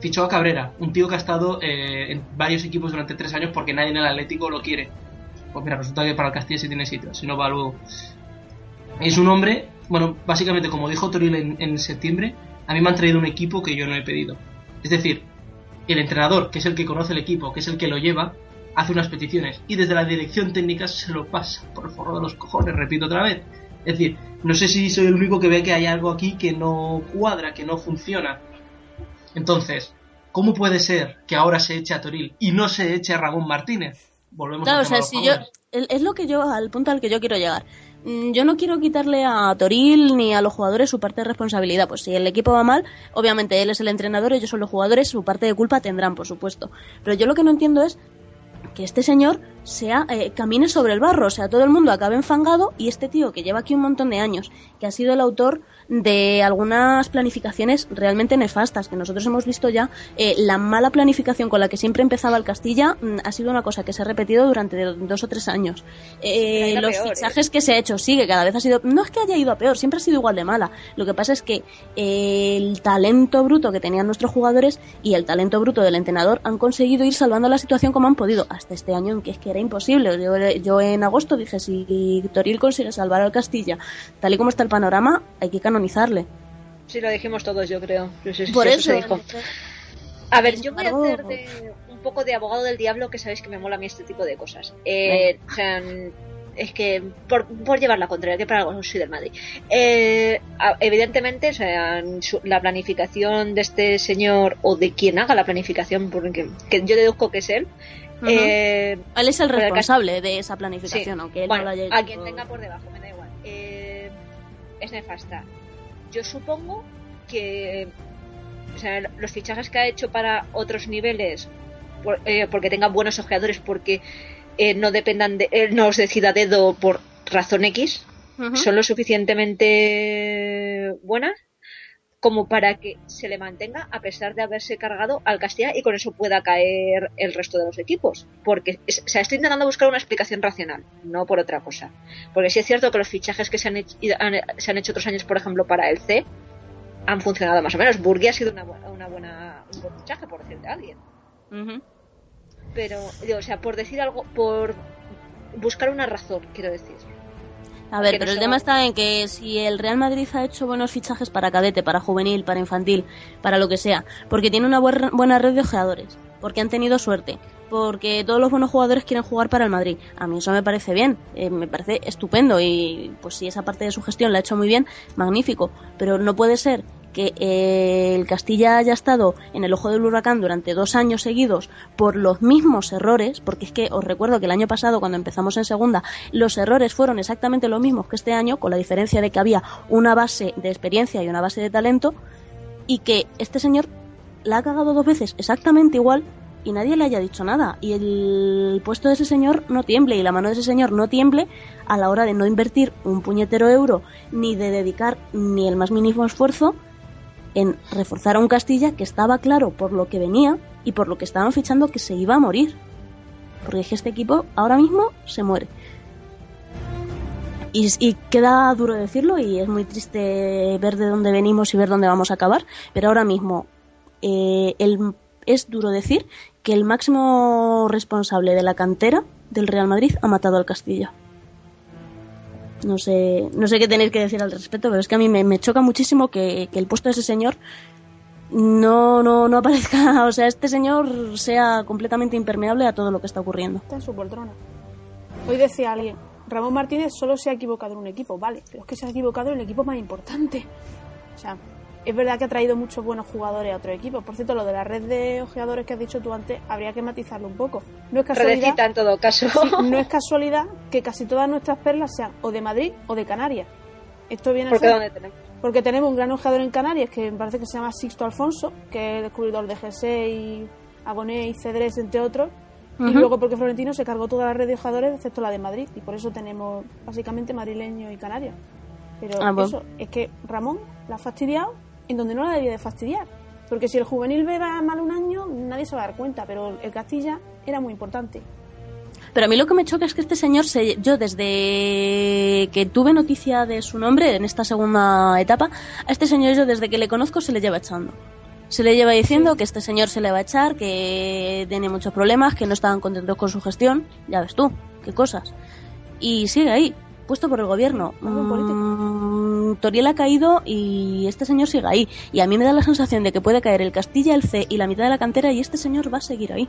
Fichó a Cabrera, un tío que ha estado eh, en varios equipos durante tres años porque nadie en el Atlético lo quiere. Pues mira, resulta que para el Castilla sí tiene sitio, si no va luego. Es un hombre, bueno, básicamente como dijo Toril en, en septiembre, a mí me han traído un equipo que yo no he pedido. Es decir, el entrenador, que es el que conoce el equipo, que es el que lo lleva, hace unas peticiones y desde la dirección técnica se lo pasa por el forro de los cojones, repito otra vez. Es decir, no sé si soy el único que ve que hay algo aquí que no cuadra, que no funciona. Entonces, ¿cómo puede ser que ahora se eche a Toril y no se eche a Ramón Martínez? Volvemos Claro, al o sea, si yo, es lo que yo, al punto al que yo quiero llegar. Mm, Yo no quiero quitarle a Toril ni a los jugadores su parte de responsabilidad. Pues si el equipo va mal, obviamente él es el entrenador, ellos son los jugadores, su parte de culpa tendrán, por supuesto. Pero yo lo que no entiendo es que este señor sea eh, camine sobre el barro, o sea, todo el mundo acabe enfangado y este tío que lleva aquí un montón de años, que ha sido el autor de algunas planificaciones realmente nefastas, que nosotros hemos visto ya, eh, la mala planificación con la que siempre empezaba el Castilla mm, ha sido una cosa que se ha repetido durante dos o tres años. Eh, los peor, ¿eh? fichajes que se ha hecho, sí, que cada vez ha sido, no es que haya ido a peor, siempre ha sido igual de mala. Lo que pasa es que eh, el talento bruto que tenían nuestros jugadores y el talento bruto del entrenador han conseguido ir salvando la situación como han podido, hasta este año en que es que era imposible. Yo, yo en agosto dije, si Toril consigue salvar al Castilla, tal y como está el panorama, hay que canonizarle. Sí, lo dijimos todos, yo creo. Por eso eso, se dijo. A ver, yo voy a hacer de un poco de abogado del diablo, que sabéis que me mola a mí este tipo de cosas. Eh, o sea, es que por, por llevar la contraria, que para algo soy del Madrid. Eh, evidentemente, o sea, la planificación de este señor o de quien haga la planificación, porque que yo deduzco que es él. Eh, Él es el responsable de esa planificación, Sí. aunque él bueno, no lo haya hecho. a quien tenga por debajo, me da igual. Eh, es nefasta. Yo supongo que o sea, los fichajes que ha hecho para otros niveles, por- eh, porque tengan buenos ojeadores, porque eh, no dependan de él, no os decida dedo por razón X, son lo suficientemente buenas como para que se le mantenga a pesar de haberse cargado al Castilla y con eso pueda caer el resto de los equipos. Porque o sea, estoy intentando buscar una explicación racional, no por otra cosa. Porque sí es cierto que los fichajes que se han hecho, han- se han hecho otros años, por ejemplo, para el C, han funcionado más o menos. Burgui ha sido una, una buena, un buen fichaje, por decirte a alguien. Pero, digo, o sea, por decir algo, por buscar una razón, quiero decir. A ver, pero el tema está en que si el Real Madrid ha hecho buenos fichajes para cadete, para juvenil, para infantil, para lo que sea, porque tiene una buena, buena red de ojeadores, porque han tenido suerte, porque todos los buenos jugadores quieren jugar para el Madrid. A mí eso me parece bien, eh, me parece estupendo y pues si esa parte de su gestión la ha hecho muy bien, magnífico. Pero no puede ser que eh, el Castilla haya estado en el ojo del huracán durante dos años seguidos por los mismos errores, porque es que os recuerdo que el año pasado, cuando empezamos en segunda, los errores fueron exactamente los mismos que este año, con la diferencia de que había una base de experiencia y una base de talento, y que este señor la ha cagado dos veces exactamente igual y nadie le haya dicho nada. Y el puesto de ese señor no tiemble y la mano de ese señor no tiemble a la hora de no invertir un puñetero euro ni de dedicar ni el más mínimo esfuerzo en reforzar a un Castilla que estaba claro por lo que venía y por lo que estaban fichando que se iba a morir. Porque es que este equipo ahora mismo se muere. Y, queda duro decirlo y es muy triste ver de dónde venimos y ver dónde vamos a acabar, pero ahora mismo eh, el- es duro decir que el máximo responsable de la cantera del Real Madrid ha matado al Castilla. No sé, no sé qué tenéis que decir al respecto, pero es que a mí me, choca muchísimo que, que el puesto de ese señor no, no, no aparezca, o sea, este señor sea completamente impermeable a todo lo que está ocurriendo. Está en su poltrona. Hoy decía alguien, Ramón Martínez solo se ha equivocado en un equipo, vale, pero es que se ha equivocado en el equipo más importante. O sea, es verdad que ha traído muchos buenos jugadores a otro equipo. Por cierto, lo de la red de ojeadores que has dicho tú antes, habría que matizarlo un poco. No es casualidad, Redecita en todo caso. sí, no es casualidad que casi todas nuestras perlas sean o de Madrid o de Canarias. Esto viene a Porque ser ¿dónde tenemos? porque tenemos un gran ojeador en Canarias que me parece que se llama Sixto Alfonso, que es descubridor de G6, Agoné y Cedrés, entre otros. Y luego porque Florentino se cargó toda la red de ojeadores, excepto la de Madrid. Y por eso tenemos básicamente madrileño y Canarias. Pero Ah, bueno. eso, es que Ramón la ha fastidiado en donde no la debía de fastidiar. Porque si el juvenil B va mal un año, nadie se va a dar cuenta. Pero el Castilla era muy importante. Pero a mí lo que me choca es que este señor, se, yo desde que tuve noticia de su nombre en esta segunda etapa, a este señor yo desde que le conozco se le lleva echando. Se le lleva diciendo que este señor se le va a echar, que tiene muchos problemas, que no estaban contentos con su gestión. Ya ves tú, qué cosas. Y sigue ahí, puesto por el gobierno. Político. Mm, Toriel ha caído y este señor sigue ahí. Y a mí me da la sensación de que puede caer el Castilla, el C y la mitad de la cantera y este señor va a seguir ahí.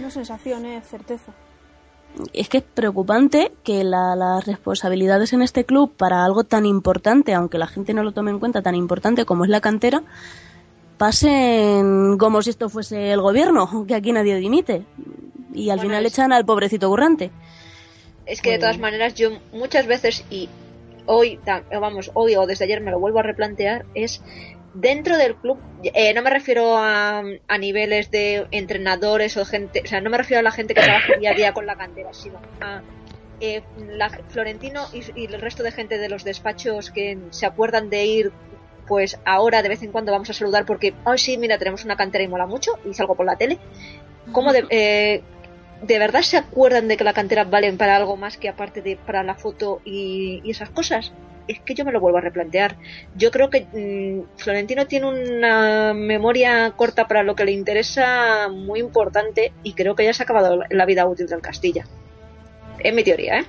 No sensación, es certeza. es que es preocupante que la- las responsabilidades en este club para algo tan importante, aunque la gente no lo tome en cuenta, tan importante como es la cantera, pasen como si esto fuese el gobierno, que aquí nadie dimite. Y al Bueno, final es- echan al pobrecito currante. Es que de todas maneras yo muchas veces y hoy, ta- vamos, hoy o desde ayer me lo vuelvo a replantear, es dentro del club, eh, no me refiero a, a niveles de entrenadores o gente, o sea, no me refiero a la gente que trabaja día a día con la cantera, sino a eh, la, Florentino y, y el resto de gente de los despachos que se acuerdan de ir pues ahora de vez en cuando vamos a saludar porque, ay sí, mira, tenemos una cantera y mola mucho y salgo por la tele. ¿Cómo de, eh, de verdad se acuerdan de que la cantera valen para algo más que aparte de para la foto y, y esas cosas? Es que yo me lo vuelvo a replantear. Yo creo que mm, Florentino tiene una memoria corta para lo que le interesa muy importante y creo que ya se ha acabado la vida útil del Castilla. Es mi teoría, ¿eh?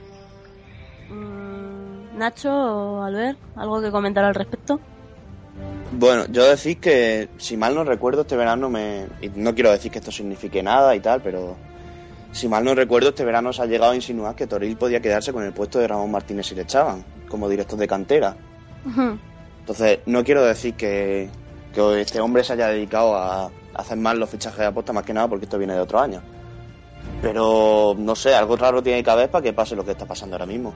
Mm, Nacho o Albert, ¿algo que comentar al respecto? Bueno, yo decir que, si mal no recuerdo, este verano me. Y no quiero decir que esto signifique nada y tal, pero. Si mal no recuerdo, este verano se ha llegado a insinuar que Toril podía quedarse con el puesto de Ramón Martínez si le echaban, como director de cantera. Entonces, no quiero decir que, que este hombre se haya dedicado a hacer mal los fichajes de aposta, más que nada porque esto viene de otro año. Pero, no sé, algo raro tiene que haber para que pase lo que está pasando ahora mismo.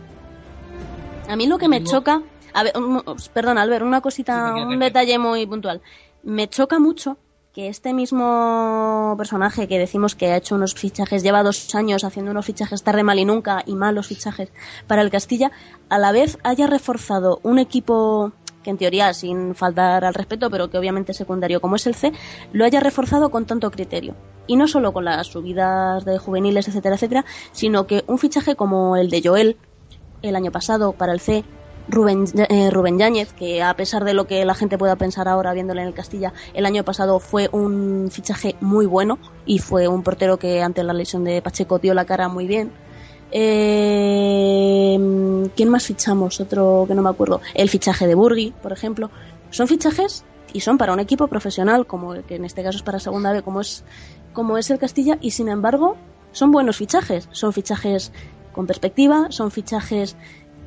A mí lo que me choca, a ver, un- perdón, Albert, una cosita, Sí, un detalle muy puntual. Me choca mucho que este mismo personaje que decimos que ha hecho unos fichajes, lleva dos años haciendo unos fichajes tarde mal y nunca y malos fichajes para el Castilla, a la vez haya reforzado un equipo que en teoría, sin faltar al respeto, pero que obviamente es secundario como es el C, lo haya reforzado con tanto criterio. Y no solo con las subidas de juveniles, etcétera, etcétera, sino que un fichaje como el de Joel, el año pasado para el C, Rubén, eh, Rubén Yáñez, que a pesar de lo que la gente pueda pensar ahora viéndole en el Castilla, el año pasado fue un fichaje muy bueno y fue un portero que ante la lesión de Pacheco dio la cara muy bien. Eh, ¿Quién más fichamos? Otro que no me acuerdo. El fichaje de Burgui, por ejemplo. Son fichajes y son para un equipo profesional, como el que en este caso es para segunda B, como es, como es el Castilla, y sin embargo son buenos fichajes. Son fichajes con perspectiva, son fichajes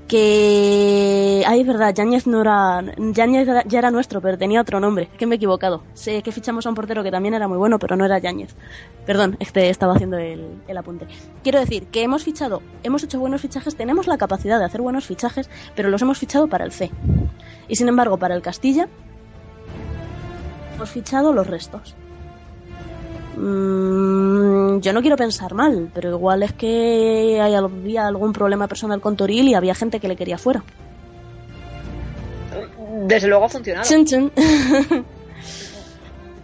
que ay es verdad Yáñez no era Yáñez ya era nuestro pero tenía otro nombre. Que me he equivocado. Sé que fichamos a un portero que también era muy bueno pero no era Yáñez. Perdón este estaba haciendo el, el apunte. Quiero decir que hemos fichado hemos hecho buenos fichajes tenemos la capacidad de hacer buenos fichajes pero los hemos fichado para el C. Y sin embargo para el Castilla hemos fichado los restos Mm, yo no quiero pensar mal, pero igual es que hay, había algún problema personal con Toril y había gente que le quería fuera. Desde luego ha funcionado. Chun, chun.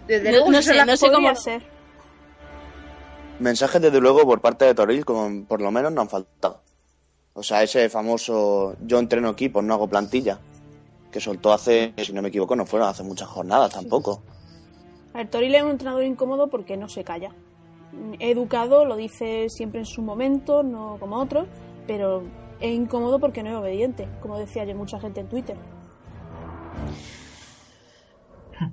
Desde No- luego no sé, no cómo- ser. Mensajes, desde luego, por parte de Toril, como por lo menos no han faltado. O sea, ese famoso yo entreno equipos, no hago plantilla, que soltó hace, si no me equivoco, no fueron hace muchas jornadas tampoco. Ver, Toril es un entrenador incómodo porque no se calla. Educado, lo dice siempre en su momento, no como otros, pero es incómodo porque no es obediente, como decía ayer mucha gente en Twitter.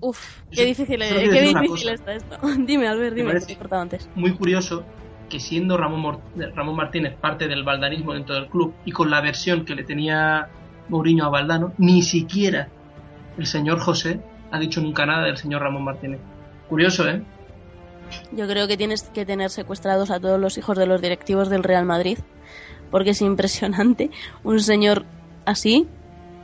Uf, qué difícil, es, qué difícil está esto. dime, Albert, dime, Me te he cortado antes. Muy curioso que siendo Ramón Martínez parte del baldanismo dentro del club y con la versión que le tenía Mourinho a Valdano, ni siquiera el señor José ha dicho nunca nada del señor Ramón Martínez. Curioso, ¿eh? Yo creo que tienes que tener secuestrados a todos los hijos de los directivos del Real Madrid, porque es impresionante un señor así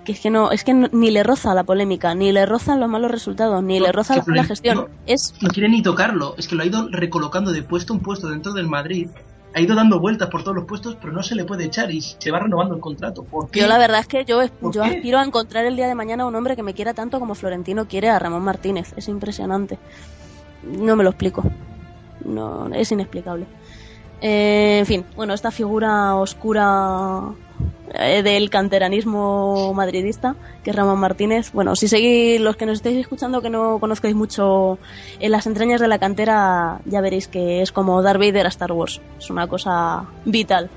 que es que no es que no- ni le roza la polémica, ni le rozan los malos resultados, ni No, le roza la el- gestión. no. Es No quiere ni tocarlo, es que lo ha ido recolocando de puesto en puesto dentro del Madrid. Ha ido dando vueltas por todos los puestos, pero no se le puede echar y se va renovando el contrato. ¿Por qué? yo la verdad es que yo, ¿Por yo aspiro a encontrar el día de mañana un hombre que me quiera tanto como Florentino quiere a Ramón Martínez. Es impresionante. No me lo explico. No, es inexplicable. Eh, en fin, bueno, esta figura oscura eh, del canteranismo madridista, que es Ramón Martínez. Bueno, si seguís, los que nos estáis escuchando que no conozcáis mucho en las entrañas de la cantera, ya veréis que es como Darth Vader a Star Wars. Es una cosa vital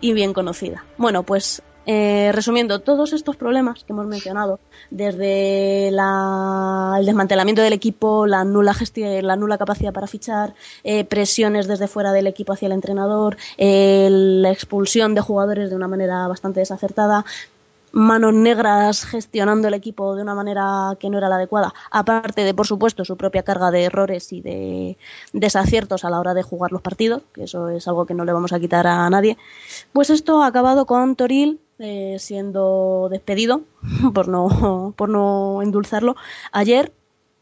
y bien conocida. Bueno, pues eh, resumiendo, todos estos problemas que hemos mencionado, desde la- el desmantelamiento del equipo, la nula la nula capacidad para fichar, eh, presiones desde fuera del equipo hacia el entrenador, la expulsión de jugadores de una manera bastante desacertada, manos negras gestionando el equipo de una manera que no era la adecuada, aparte de, por supuesto, su propia carga de errores y de desaciertos a la hora de jugar los partidos, que eso es algo que no le vamos a quitar a nadie, pues esto ha acabado con Toril eh, siendo despedido, por no, por no endulzarlo. Ayer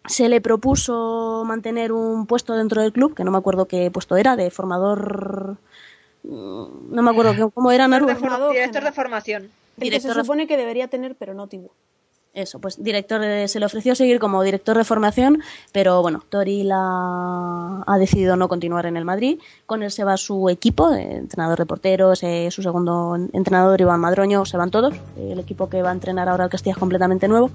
se le propuso mantener un puesto dentro del club, que no me acuerdo qué puesto era, de formador... mm, No me acuerdo qué- cómo era, Naru. Director de, Formador director de general. formación. El que Director se de- supone que debería tener, pero no tuvo. Eso, pues director se le ofreció seguir como director de formación, pero bueno, Toril ha, ha decidido no continuar en el Madrid. Con él se va su equipo, entrenador de porteros, eh, su segundo entrenador Iván Madroño, se van todos. El equipo que va a entrenar ahora el Castilla es completamente nuevo.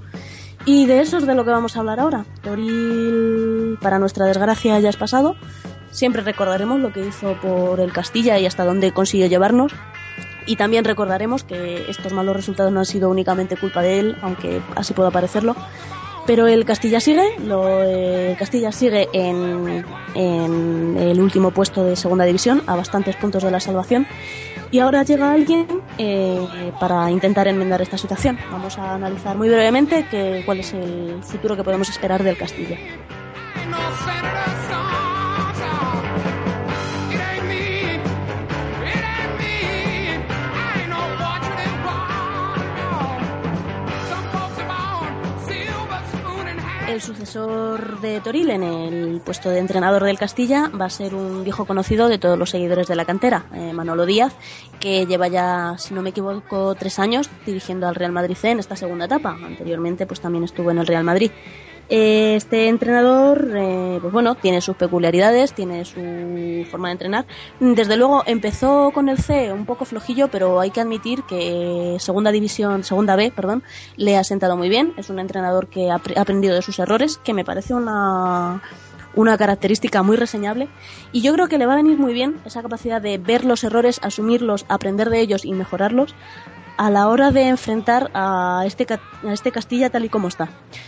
Y de eso es de lo que vamos a hablar ahora. Toril, para nuestra desgracia, ya es pasado. Siempre recordaremos lo que hizo por el Castilla y hasta dónde consiguió llevarnos. Y también recordaremos que estos malos resultados no han sido únicamente culpa de él, aunque así pueda parecerlo. Pero el Castilla sigue, lo, Castilla sigue en, en el último puesto de segunda división, a bastantes puntos de la salvación. Y ahora llega alguien eh, para intentar enmendar esta situación. Vamos a analizar muy brevemente que, cuál es el futuro que podemos esperar del Castilla. Sucesor de Toril en el puesto de entrenador del Castilla va a ser un viejo conocido de todos los seguidores de la cantera, eh, Manolo Díaz, que lleva ya, si no me equivoco, tres años dirigiendo al Real Madrid C en esta segunda etapa. Anteriormente, pues también estuvo en el Real Madrid. Este entrenador, eh, pues bueno, tiene sus peculiaridades, tiene su forma de entrenar. Desde luego empezó con el C un poco flojillo, pero hay que admitir que segunda división, segunda B, perdón, le ha sentado muy bien. Es un entrenador que ha aprendido de sus errores, que me parece una una característica muy reseñable y yo creo que le va a venir muy bien esa capacidad de ver los errores, asumirlos, aprender de ellos y mejorarlos a la hora de enfrentar a este, a este Castilla tal y como está.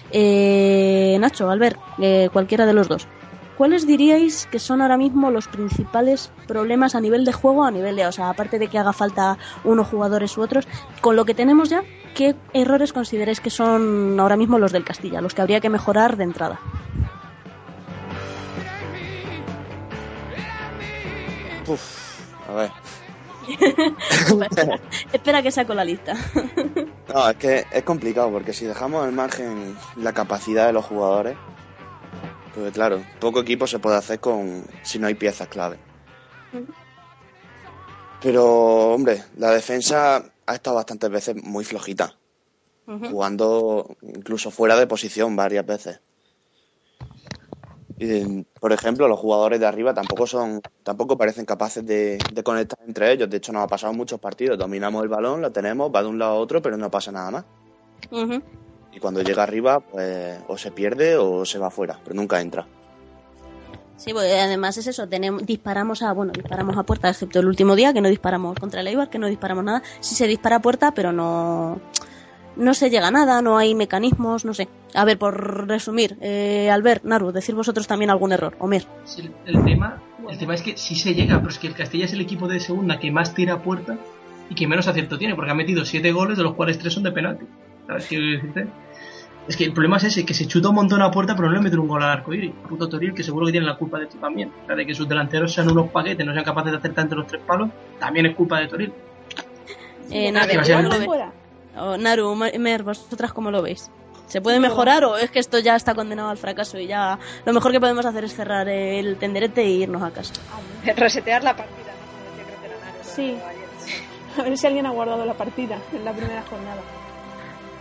Eh, Nacho, Albert, eh, cualquiera de los dos. ¿Cuáles diríais que son ahora mismo los principales problemas a nivel de juego, a nivel de, o sea, aparte de que haga falta unos jugadores u otros, con lo que tenemos ya, qué errores consideráis que son ahora mismo los del Castilla, los que habría que mejorar de entrada? Uf, a ver. espera, que saco la lista. No, es que es complicado porque si dejamos al margen la capacidad de los jugadores, pues claro, poco equipo se puede hacer con si no hay piezas clave. Pero, hombre, la defensa ha estado bastantes veces muy flojita, jugando incluso fuera de posición varias veces. Y, por ejemplo, los jugadores de arriba tampoco son, tampoco parecen capaces de, de conectar entre ellos. De hecho, nos ha pasado muchos partidos. Dominamos el balón, lo tenemos, va de un lado a otro, pero no pasa nada más. Y cuando llega arriba, pues o se pierde o se va fuera, pero nunca entra. Sí, porque además es eso, tenemos, disparamos a, bueno, disparamos a puerta, excepto el último día, que no disparamos contra el Eibar, que no disparamos nada. Sí se dispara a puerta, pero no, no se llega a nada, no hay mecanismos, no sé. A ver, por resumir, eh, Albert, Naru, decir vosotros también algún error. Omer. El, el tema, el tema es que sí se llega, pero es que el Castilla es el equipo de segunda que más tira a puerta y que menos acierto tiene, porque ha metido 7 goles, de los cuales 3 son de penalti. ¿Sabes qué decirte? Es que el problema es ese, que se chuta un montón a puerta, pero no le mete un gol al arco iris. Puto Toril, que seguro que tiene la culpa de esto también. O sea, de que sus delanteros sean unos paquetes, no sean capaces de acertar entre los tres palos, también es culpa de Toril. Eh, A Naru, ver, ¿cómo yo lo no- ves? fuera. O, Naru, Mer, vosotras cómo lo veis? ¿Se puede mejorar o es que esto ya está condenado al fracaso y ya lo mejor que podemos hacer es cerrar el tenderete e irnos a casa? Resetear la partida, era Naru, Sí. A ver si alguien ha guardado la partida en la primera jornada.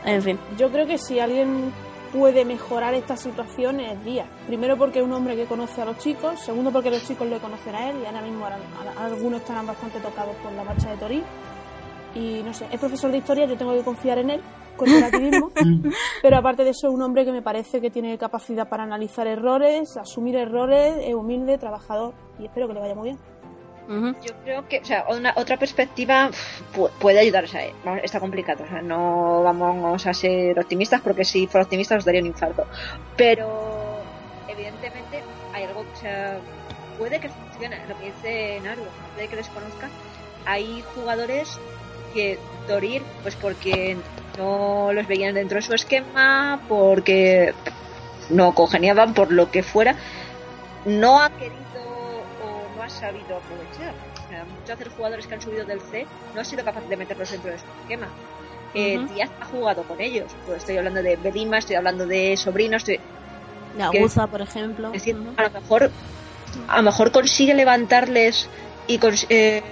En fin. Yo creo que si alguien puede mejorar esta situación es Díaz. Primero porque es un hombre que conoce a los chicos, segundo porque los chicos le conocen a él y ahora mismo ahora- algunos estarán bastante tocados por la marcha de Torí. Y no sé, es profesor de historia, yo tengo que confiar en él, corporativismo, pero aparte de eso es un hombre que me parece que tiene capacidad para analizar errores, asumir errores, es humilde, trabajador y espero que le vaya muy bien. Yo creo que, o sea, una, otra perspectiva puede ayudar, o sea, eh, vamos, está complicado, o sea, no vamos a ser optimistas porque si fuera optimista nos daría un infarto. Pero, evidentemente, hay algo, o sea, puede que funcione, lo que dice Naru, puede que les conozca. Hay jugadores que Dorir, pues porque no los veían dentro de su esquema, porque no congeniaban, por lo que fuera, no ha querido o no ha sabido aprovechar. O sea, muchos de los jugadores que han subido del C no han sido capaces de meterlos dentro de su esquema. Eh. Díaz ha jugado con ellos. Pues estoy hablando de Bedima, estoy hablando de Sobrino, estoy, De Aguza, por ejemplo. es decir, Ujú. a lo mejor a lo mejor consigue levantarles y cons- eh,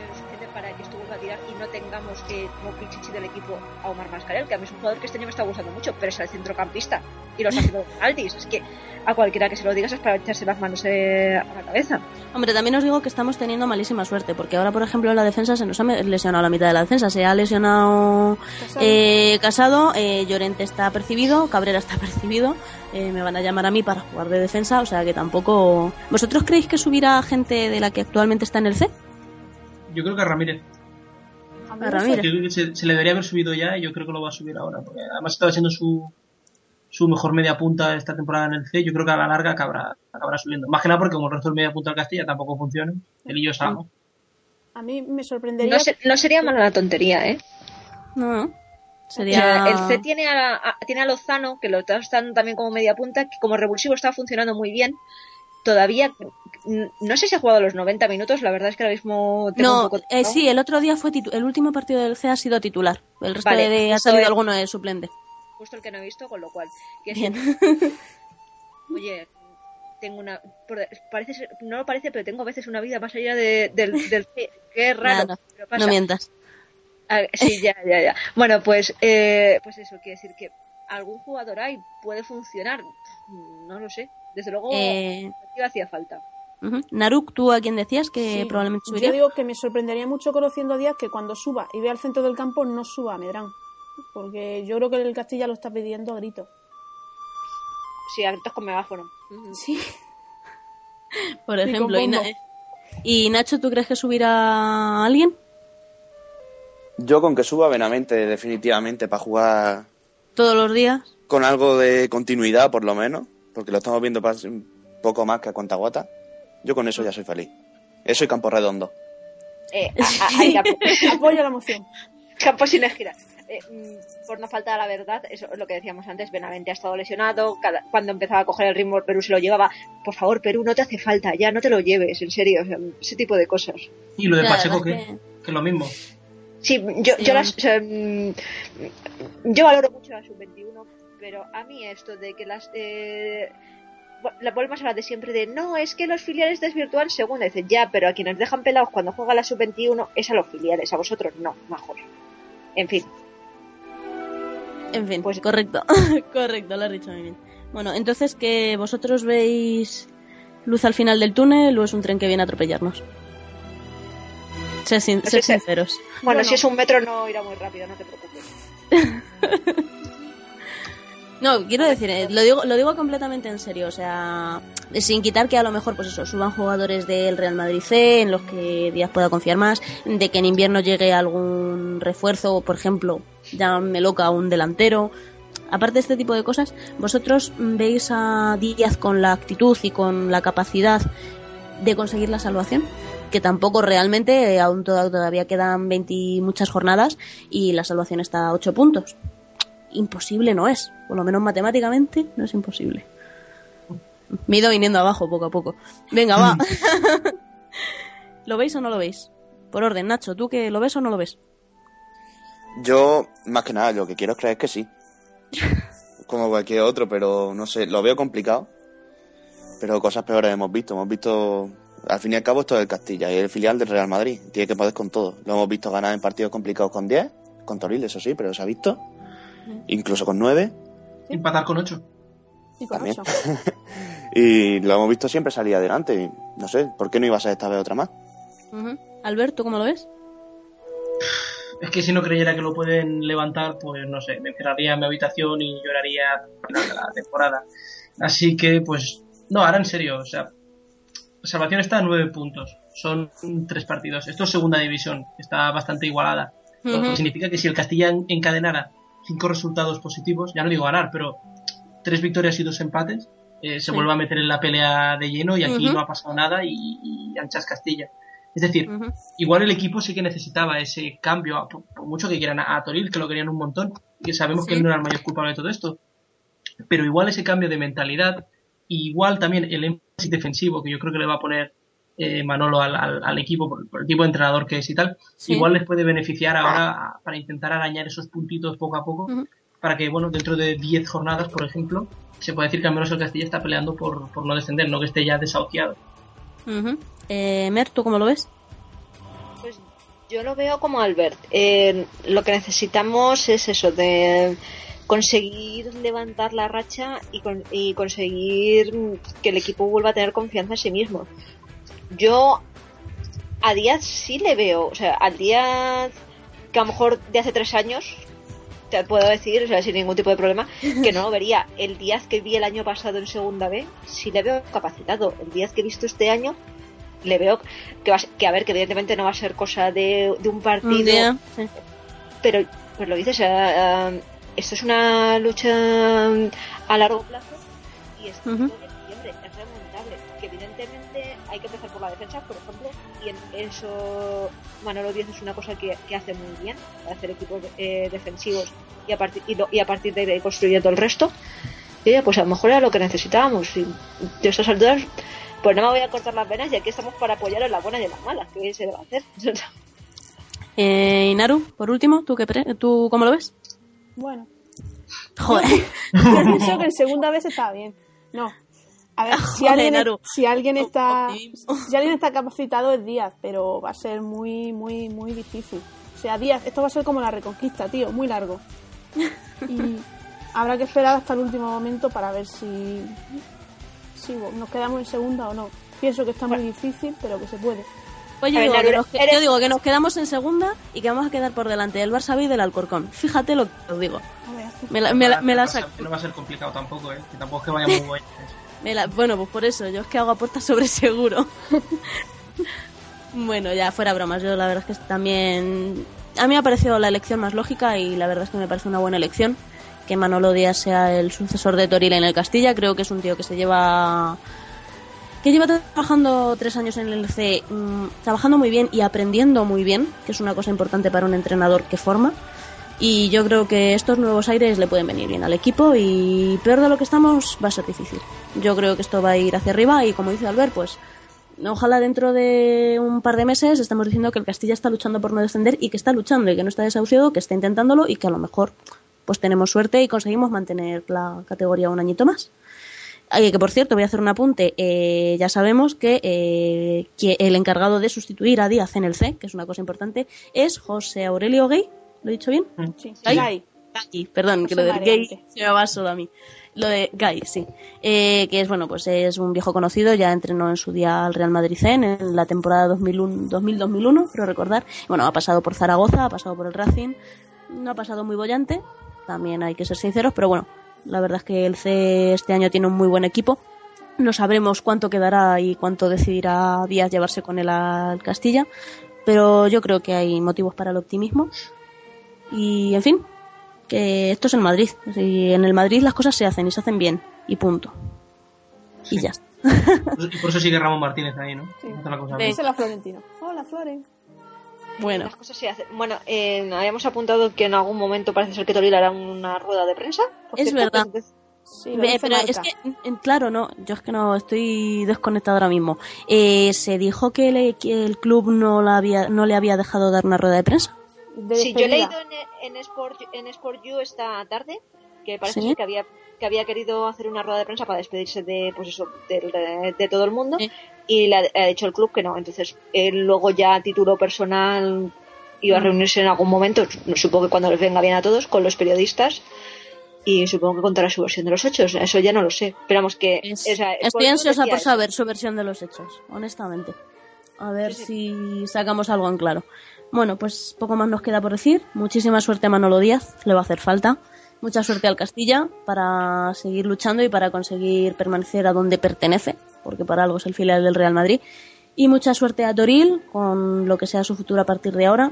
tengamos que como pichichi del equipo a Omar Mascarel, que a mí es un jugador que este año me está gustando mucho, pero es el centrocampista y los ha sido Aldis. Es que a cualquiera que se lo digas es para echarse las manos eh, a la cabeza. Hombre, también os digo que estamos teniendo malísima suerte, porque ahora, por ejemplo, en la defensa se nos ha lesionado la mitad de la defensa. Se ha lesionado Casado. eh, Casado, eh, Llorente está percibido, Cabrera está percibido, eh, me van a llamar a mí para jugar de defensa, o sea que tampoco... ¿Vosotros creéis que subirá gente de la que actualmente está en el C? Yo creo que a Ramírez. A mí a no sé. Ramírez. Yo creo que se, se le debería haber subido ya y yo creo que lo va a subir ahora. Porque además estaba siendo su, su mejor media punta esta temporada en el C. Yo creo que a la larga acabará, acabará subiendo. Más que nada porque como el resto del media punta del Castilla tampoco funciona. Él y yo sabemos. A mí me sorprendería. No, se- no sería mala la tontería, ¿eh? No, Sería... el C tiene a, a- tiene a Lozano, que lo está usando también como media punta, que como revulsivo está funcionando muy bien. Todavía, no sé si ha jugado los 90 minutos, la verdad es que ahora mismo tengo un No, poco... eh, sí, el otro día fue titu- el último partido del C ha sido titular. El resto Vale, de, ha salido alguno de suplente. Justo el que no he visto, con lo cual... Bien. Oye, tengo una... parece ser- no lo parece, pero tengo a veces una vida más allá de- del, del C. Qué raro. Pasa. No mientas. Ah, sí, ya, ya, ya. Bueno, pues, eh, pues eso, quiere decir que algún jugador hay, puede funcionar. No lo sé. Desde luego, Eh, hacía falta. Naruk, ¿tú a quién decías que Sí. probablemente Yo subiría? digo que me sorprendería mucho conociendo a Díaz que cuando suba y vea al centro del campo no suba a Medrán. Porque yo creo que el Castilla lo está pidiendo a gritos. Sí, actos con megáfono. Sí. Por ejemplo. Y, bombo. Na- y Nacho, ¿tú crees que subirá a alguien? Yo con que suba Benavente definitivamente para jugar Todos los días. con algo de continuidad por lo menos, porque lo estamos viendo un poco más que a Contaguata. Yo con eso ya soy feliz. Eso y Campo Redondo. Eh, a- a- hay campo, Apoyo la moción. campo sin gira. Eh, mm, por no faltar a la verdad, eso es lo que decíamos antes, Benavente ha estado lesionado, cada- cuando empezaba a coger el ritmo Perú se lo llevaba. Por favor, Perú, no te hace falta, ya no te lo lleves, en serio, o sea, ese tipo de cosas. Y lo de Pacheco, que, es que es lo mismo. Sí, yo, yo, las, o sea, mm, yo valoro mucho la sub-21, pero a mí esto de que las... Eh, la volvemos a la de siempre de no, es que los filiales desvirtúan según dice ya, pero a quienes dejan pelados cuando juega la sub-21 es a los filiales, a vosotros no, mejor. En fin, En fin, Pues- correcto. correcto, lo has dicho muy bien. Bueno, entonces, ¿que vosotros veis luz al final del túnel o es un tren que viene a atropellarnos? Sin- sed ese- sinceros. bueno, Bueno. si es un metro no irá muy rápido, no te preocupes. No, quiero decir, eh, lo digo, lo digo completamente en serio, o sea, sin quitar que a lo mejor, pues eso, suban jugadores del Real Madrid C, en los que Díaz pueda confiar más, de que en invierno llegue algún refuerzo, por ejemplo, llámame loca, un delantero. Aparte de este tipo de cosas, ¿vosotros veis a Díaz con la actitud y con la capacidad de conseguir la salvación? Que tampoco realmente, eh, aún toda- todavía quedan 20 y muchas jornadas y la salvación está a 8 puntos. Imposible no es, por lo menos matemáticamente no es imposible. Me he ido viniendo abajo poco a poco. Venga, va. ¿Lo veis o no lo veis? Por orden, Nacho, ¿tú que lo ves o no lo ves? Yo, más que nada, lo que quiero creer es que sí. Como cualquier otro, pero no sé, lo veo complicado. Pero cosas peores hemos visto. Hemos visto, al fin y al cabo, esto es el Castilla y el filial del Real Madrid. Tiene que poder con todo. Lo hemos visto ganar en partidos complicados con 10, con Toril, eso sí, pero se ha visto. Incluso con 9. Empatar con 8. Y con También. Y lo hemos visto siempre salir adelante. Y no sé, ¿por qué no iba a esta vez otra más? Alberto, ¿cómo lo ves? Es que si no creyera que lo pueden levantar, pues no sé, me encerraría en mi habitación y lloraría al final de la temporada. Así que, pues, no, ahora en serio, o sea, Salvación está a nueve puntos, son tres partidos. Esto es segunda división, está bastante igualada. Lo que significa que si el Castilla en- encadenara cinco resultados positivos, ya no digo ganar, pero tres victorias y dos empates, eh, se Sí. vuelve a meter en la pelea de lleno y aquí no ha pasado nada y, y anchas Castilla. Es decir, igual el equipo sí que necesitaba ese cambio, por, por mucho que quieran a, a Toril, que lo querían un montón, que sabemos que él no era el mayor culpable de todo esto, pero igual ese cambio de mentalidad, igual también el énfasis defensivo que yo creo que le va a poner eh, Manolo al, al- al equipo, por, por el tipo de entrenador que es y tal, Sí. igual les puede beneficiar ahora a- para intentar arañar esos puntitos poco a poco, para que, bueno, dentro de 10 jornadas, por ejemplo, se puede decir que al menos el Castilla está peleando por, por no descender, no que esté ya desahuciado. Ujú. Eh, Mer, ¿tú cómo lo ves? Pues yo lo veo como Albert. Eh, lo que necesitamos es eso, de conseguir levantar la racha y, con- y conseguir que el equipo vuelva a tener confianza en sí mismo. Yo a Díaz sí le veo, o sea, al Díaz que a lo mejor de hace tres años, te puedo decir, o sea, sin ningún tipo de problema, que no lo vería. El Díaz que vi el año pasado en segunda B, sí le veo capacitado. El Díaz que he visto este año, le veo que, va que a ver, que evidentemente no va a ser cosa de, de un partido, Un día, sí. pero pues lo dices, o sea, um, esto es una lucha a largo plazo y esto evidentemente hay que empezar por la defensa, por ejemplo, y en eso Manolo Díaz es una cosa que, que hace muy bien, hacer equipos eh, defensivos y a, partir, y, lo- y a partir de ahí construir todo el resto. Y oye, pues a lo mejor era lo que necesitábamos. Y de estas alturas, pues no me voy a cortar las venas y aquí estamos para apoyar en las buenas y en las malas, que se debe hacer. Eh, Inaru, por último, ¿tú, qué pre- ¿tú cómo lo ves? Bueno, Joder. yo pienso que en segunda vez está bien. No. A ver, si Joder, alguien, Naru. si alguien está si alguien está capacitado es Díaz, pero va a ser muy, muy, muy difícil. O sea, Díaz, esto va a ser como la reconquista, tío, muy largo. Y habrá que esperar hasta el último momento para ver si, si nos quedamos en segunda o no. Pienso que está muy difícil, pero que se puede. Pues yo ver, digo, que nos, que- eres- yo digo que nos quedamos en segunda y que vamos a quedar por delante del Barça B y del Alcorcón. Fíjate lo que os digo. A ver, Me la, me la- me la Que sac- no va a ser complicado tampoco, ¿eh? Que tampoco es que vaya muy bueno. Me la- bueno, pues por eso, yo es que hago apuestas sobre seguro. bueno, ya fuera bromas, yo la verdad es que también... A mí me ha parecido la elección más lógica y la verdad es que me parece una buena elección que Manolo Díaz sea el sucesor de Toril en el Castilla. Creo que es un tío que se lleva que lleva trabajando tres años en el LC, mm, trabajando muy bien y aprendiendo muy bien, que es una cosa importante para un entrenador que forma. Y yo creo que estos nuevos aires le pueden venir bien al equipo y peor de lo que estamos va a ser difícil. Yo creo que esto va a ir hacia arriba y como dice Albert, pues ojalá dentro de un par de meses estemos diciendo que el Castilla está luchando por no descender y que está luchando y que no está desahuciado, que está intentándolo y que a lo mejor pues tenemos suerte y conseguimos mantener la categoría un añito más. Ay, que por cierto, voy a hacer un apunte. eh, ya sabemos que, eh, que el encargado de sustituir a Díaz en el C, que es una cosa importante, es José Aurelio Gay. ¿Lo he dicho bien? sí, Ay. Gay. Gay, perdón, que lo José de gay se me va solo a mí. Lo de Gay, sí. Eh, que es, bueno, pues es un viejo conocido, ya entrenó en su día al Real Madrid C en la temporada 2001 2000-2001, creo recordar. Bueno, ha pasado por Zaragoza, ha pasado por el Racing, no ha pasado muy bollante, también hay que ser sinceros, pero bueno, la verdad es que el C este año tiene un muy buen equipo. No sabremos cuánto quedará y cuánto decidirá Díaz llevarse con él al Castilla, pero yo creo que hay motivos para el optimismo. Y, en fin, que esto es en Madrid. Y en el Madrid las cosas se hacen y se hacen bien. Y punto. Y ya está. Y por eso sigue Ramón Martínez ahí, ¿no? Sí. La cosa la Florentino. Hola, Floren. Bueno, Las cosas se hacen. Bueno, eh, habíamos apuntado que en algún momento parece ser que Toril hará una rueda de prensa. Es verdad. Sí, dice pero Marta. es que, en- claro, no, yo es que no estoy desconectada ahora mismo. Eh, se dijo que, le- que el club no, la había, no le había dejado dar una rueda de prensa. De Sí, yo he leído en, en, Sport, en Sport You esta tarde que parece que había que había querido hacer una rueda de prensa para despedirse de pues eso de, de- de todo el mundo y le ha, ha dicho el club que no. Entonces él luego ya a título personal iba Mm. a reunirse en algún momento supongo que cuando les venga bien a todos con los periodistas y supongo que contará su versión de los hechos. Eso ya no lo sé. Esperamos que Es- o sea, estoy ansiosa por saber su versión de los hechos, honestamente. A ver Sí, si sacamos algo en claro. Bueno, pues poco más nos queda por decir. Muchísima suerte a Manolo Díaz, le va a hacer falta. Mucha suerte al Castilla para seguir luchando y para conseguir permanecer a donde pertenece, porque para algo es el filial del Real Madrid. Y mucha suerte a Toril con lo que sea su futuro a partir de ahora.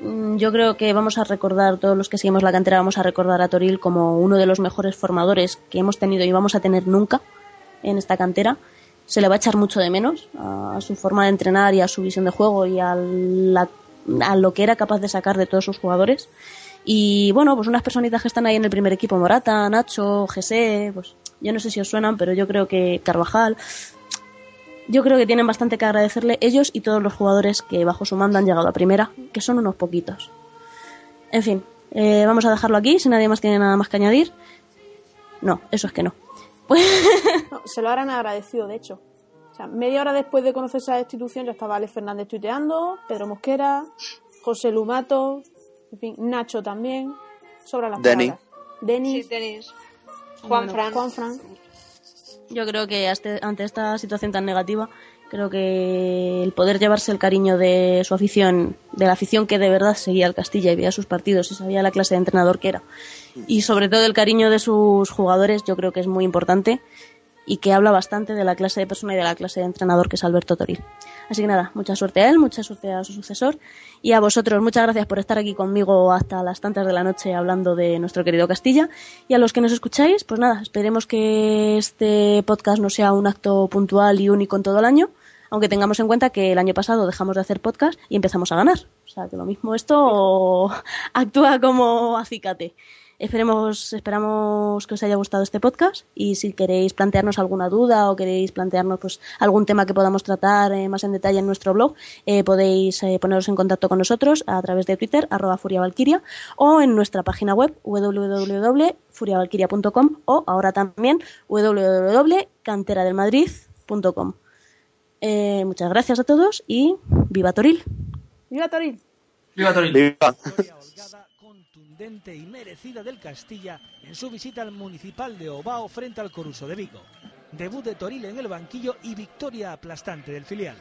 Mm, Yo creo que vamos a recordar, todos los que seguimos la cantera, vamos a recordar a Toril como uno de los mejores formadores que hemos tenido y vamos a tener nunca en esta cantera. Se le va a echar mucho de menos a su forma de entrenar y a su visión de juego y a, la- a lo que era capaz de sacar de todos sus jugadores. Y bueno, pues unas personitas que están ahí en el primer equipo, Morata, Nacho, José, pues yo no sé si os suenan, pero yo creo que Carvajal, yo creo que tienen bastante que agradecerle ellos y todos los jugadores que bajo su mando han llegado a primera, que son unos poquitos. En fin, eh, vamos a dejarlo aquí, si nadie más tiene nada más que añadir. No, eso es que no. Pues se lo habrán agradecido, de hecho. O sea, media hora después de conocer esa destitución ya estaba Alex Fernández tuiteando, Pedro Mosquera, José Lumato, en fin, Nacho también. Sobran las Deni. palabras. Denis, Sí, tenis. Juan bueno, Fran. Juan Fran. Yo creo que ante esta situación tan negativa, creo que el poder llevarse el cariño de su afición, de la afición que de verdad seguía al Castilla y veía sus partidos y sabía la clase de entrenador que era, y sobre todo el cariño de sus jugadores, yo creo que es muy importante y que habla bastante de la clase de persona y de la clase de entrenador que es Alberto Toril. Así que nada, mucha suerte a él, mucha suerte a su sucesor y a vosotros, muchas gracias por estar aquí conmigo hasta las tantas de la noche hablando de nuestro querido Castilla y a los que nos escucháis, pues nada, esperemos que este podcast no sea un acto puntual y único en todo el año, aunque tengamos en cuenta que el año pasado dejamos de hacer podcast y empezamos a ganar. O sea, que lo mismo esto actúa como acicate. Esperemos, esperamos que os haya gustado este podcast y si queréis plantearnos alguna duda o queréis plantearnos pues, algún tema que podamos tratar eh, más en detalle en nuestro blog, eh, podéis eh, poneros en contacto con nosotros a través de Twitter, arroba furiavalquiria, o en nuestra página web www.furiavalquiria.com o ahora también www.canteradelmadrid.com. Eh, muchas gracias a todos y viva Toril. ¡Viva Toril! Viva Toril. Viva. Y merecida del Castilla en su visita al municipal de Obao frente al Coruso de Vigo. Debut de Toril en el banquillo y victoria aplastante del filial.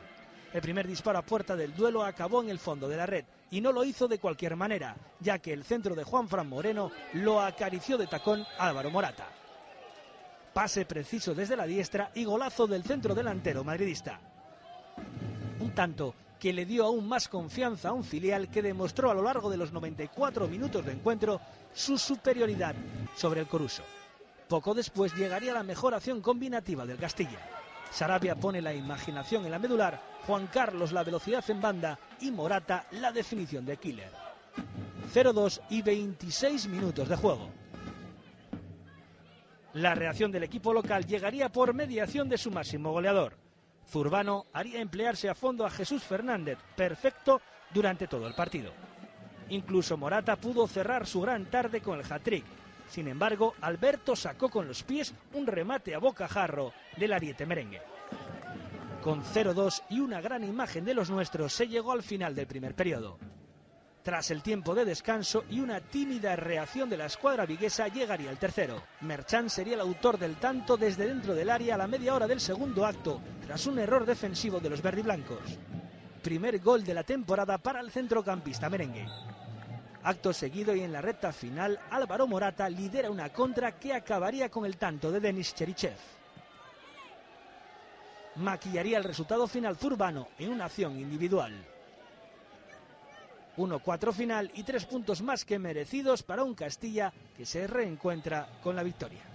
El primer disparo a puerta del duelo acabó en el fondo de la red y no lo hizo de cualquier manera, ya que el centro de Juan Fran Moreno lo acarició de tacón Álvaro Morata. Pase preciso desde la diestra y golazo del centro delantero madridista. Un tanto que le dio aún más confianza a un filial que demostró a lo largo de los 94 minutos de encuentro su superioridad sobre el Coruso. Poco después llegaría la mejor acción combinativa del Castilla. Sarabia pone la imaginación en la medular, Juan Carlos la velocidad en banda y Morata la definición de killer. 0-2 y 26 minutos de juego. La reacción del equipo local llegaría por mediación de su máximo goleador. Zurbano haría emplearse a fondo a Jesús Fernández, perfecto durante todo el partido. Incluso Morata pudo cerrar su gran tarde con el hat-trick. Sin embargo, Alberto sacó con los pies un remate a bocajarro del ariete merengue. Con 0-2 y una gran imagen de los nuestros se llegó al final del primer periodo. Tras el tiempo de descanso y una tímida reacción de la escuadra viguesa llegaría el tercero. Merchan sería el autor del tanto desde dentro del área a la media hora del segundo acto, tras un error defensivo de los verdiblancos. Primer gol de la temporada para el centrocampista merengue. Acto seguido y en la recta final, Álvaro Morata lidera una contra que acabaría con el tanto de Denis Cherichev. Maquillaría el resultado final Zurbano en una acción individual. 1-4 final y tres puntos más que merecidos para un Castilla que se reencuentra con la victoria.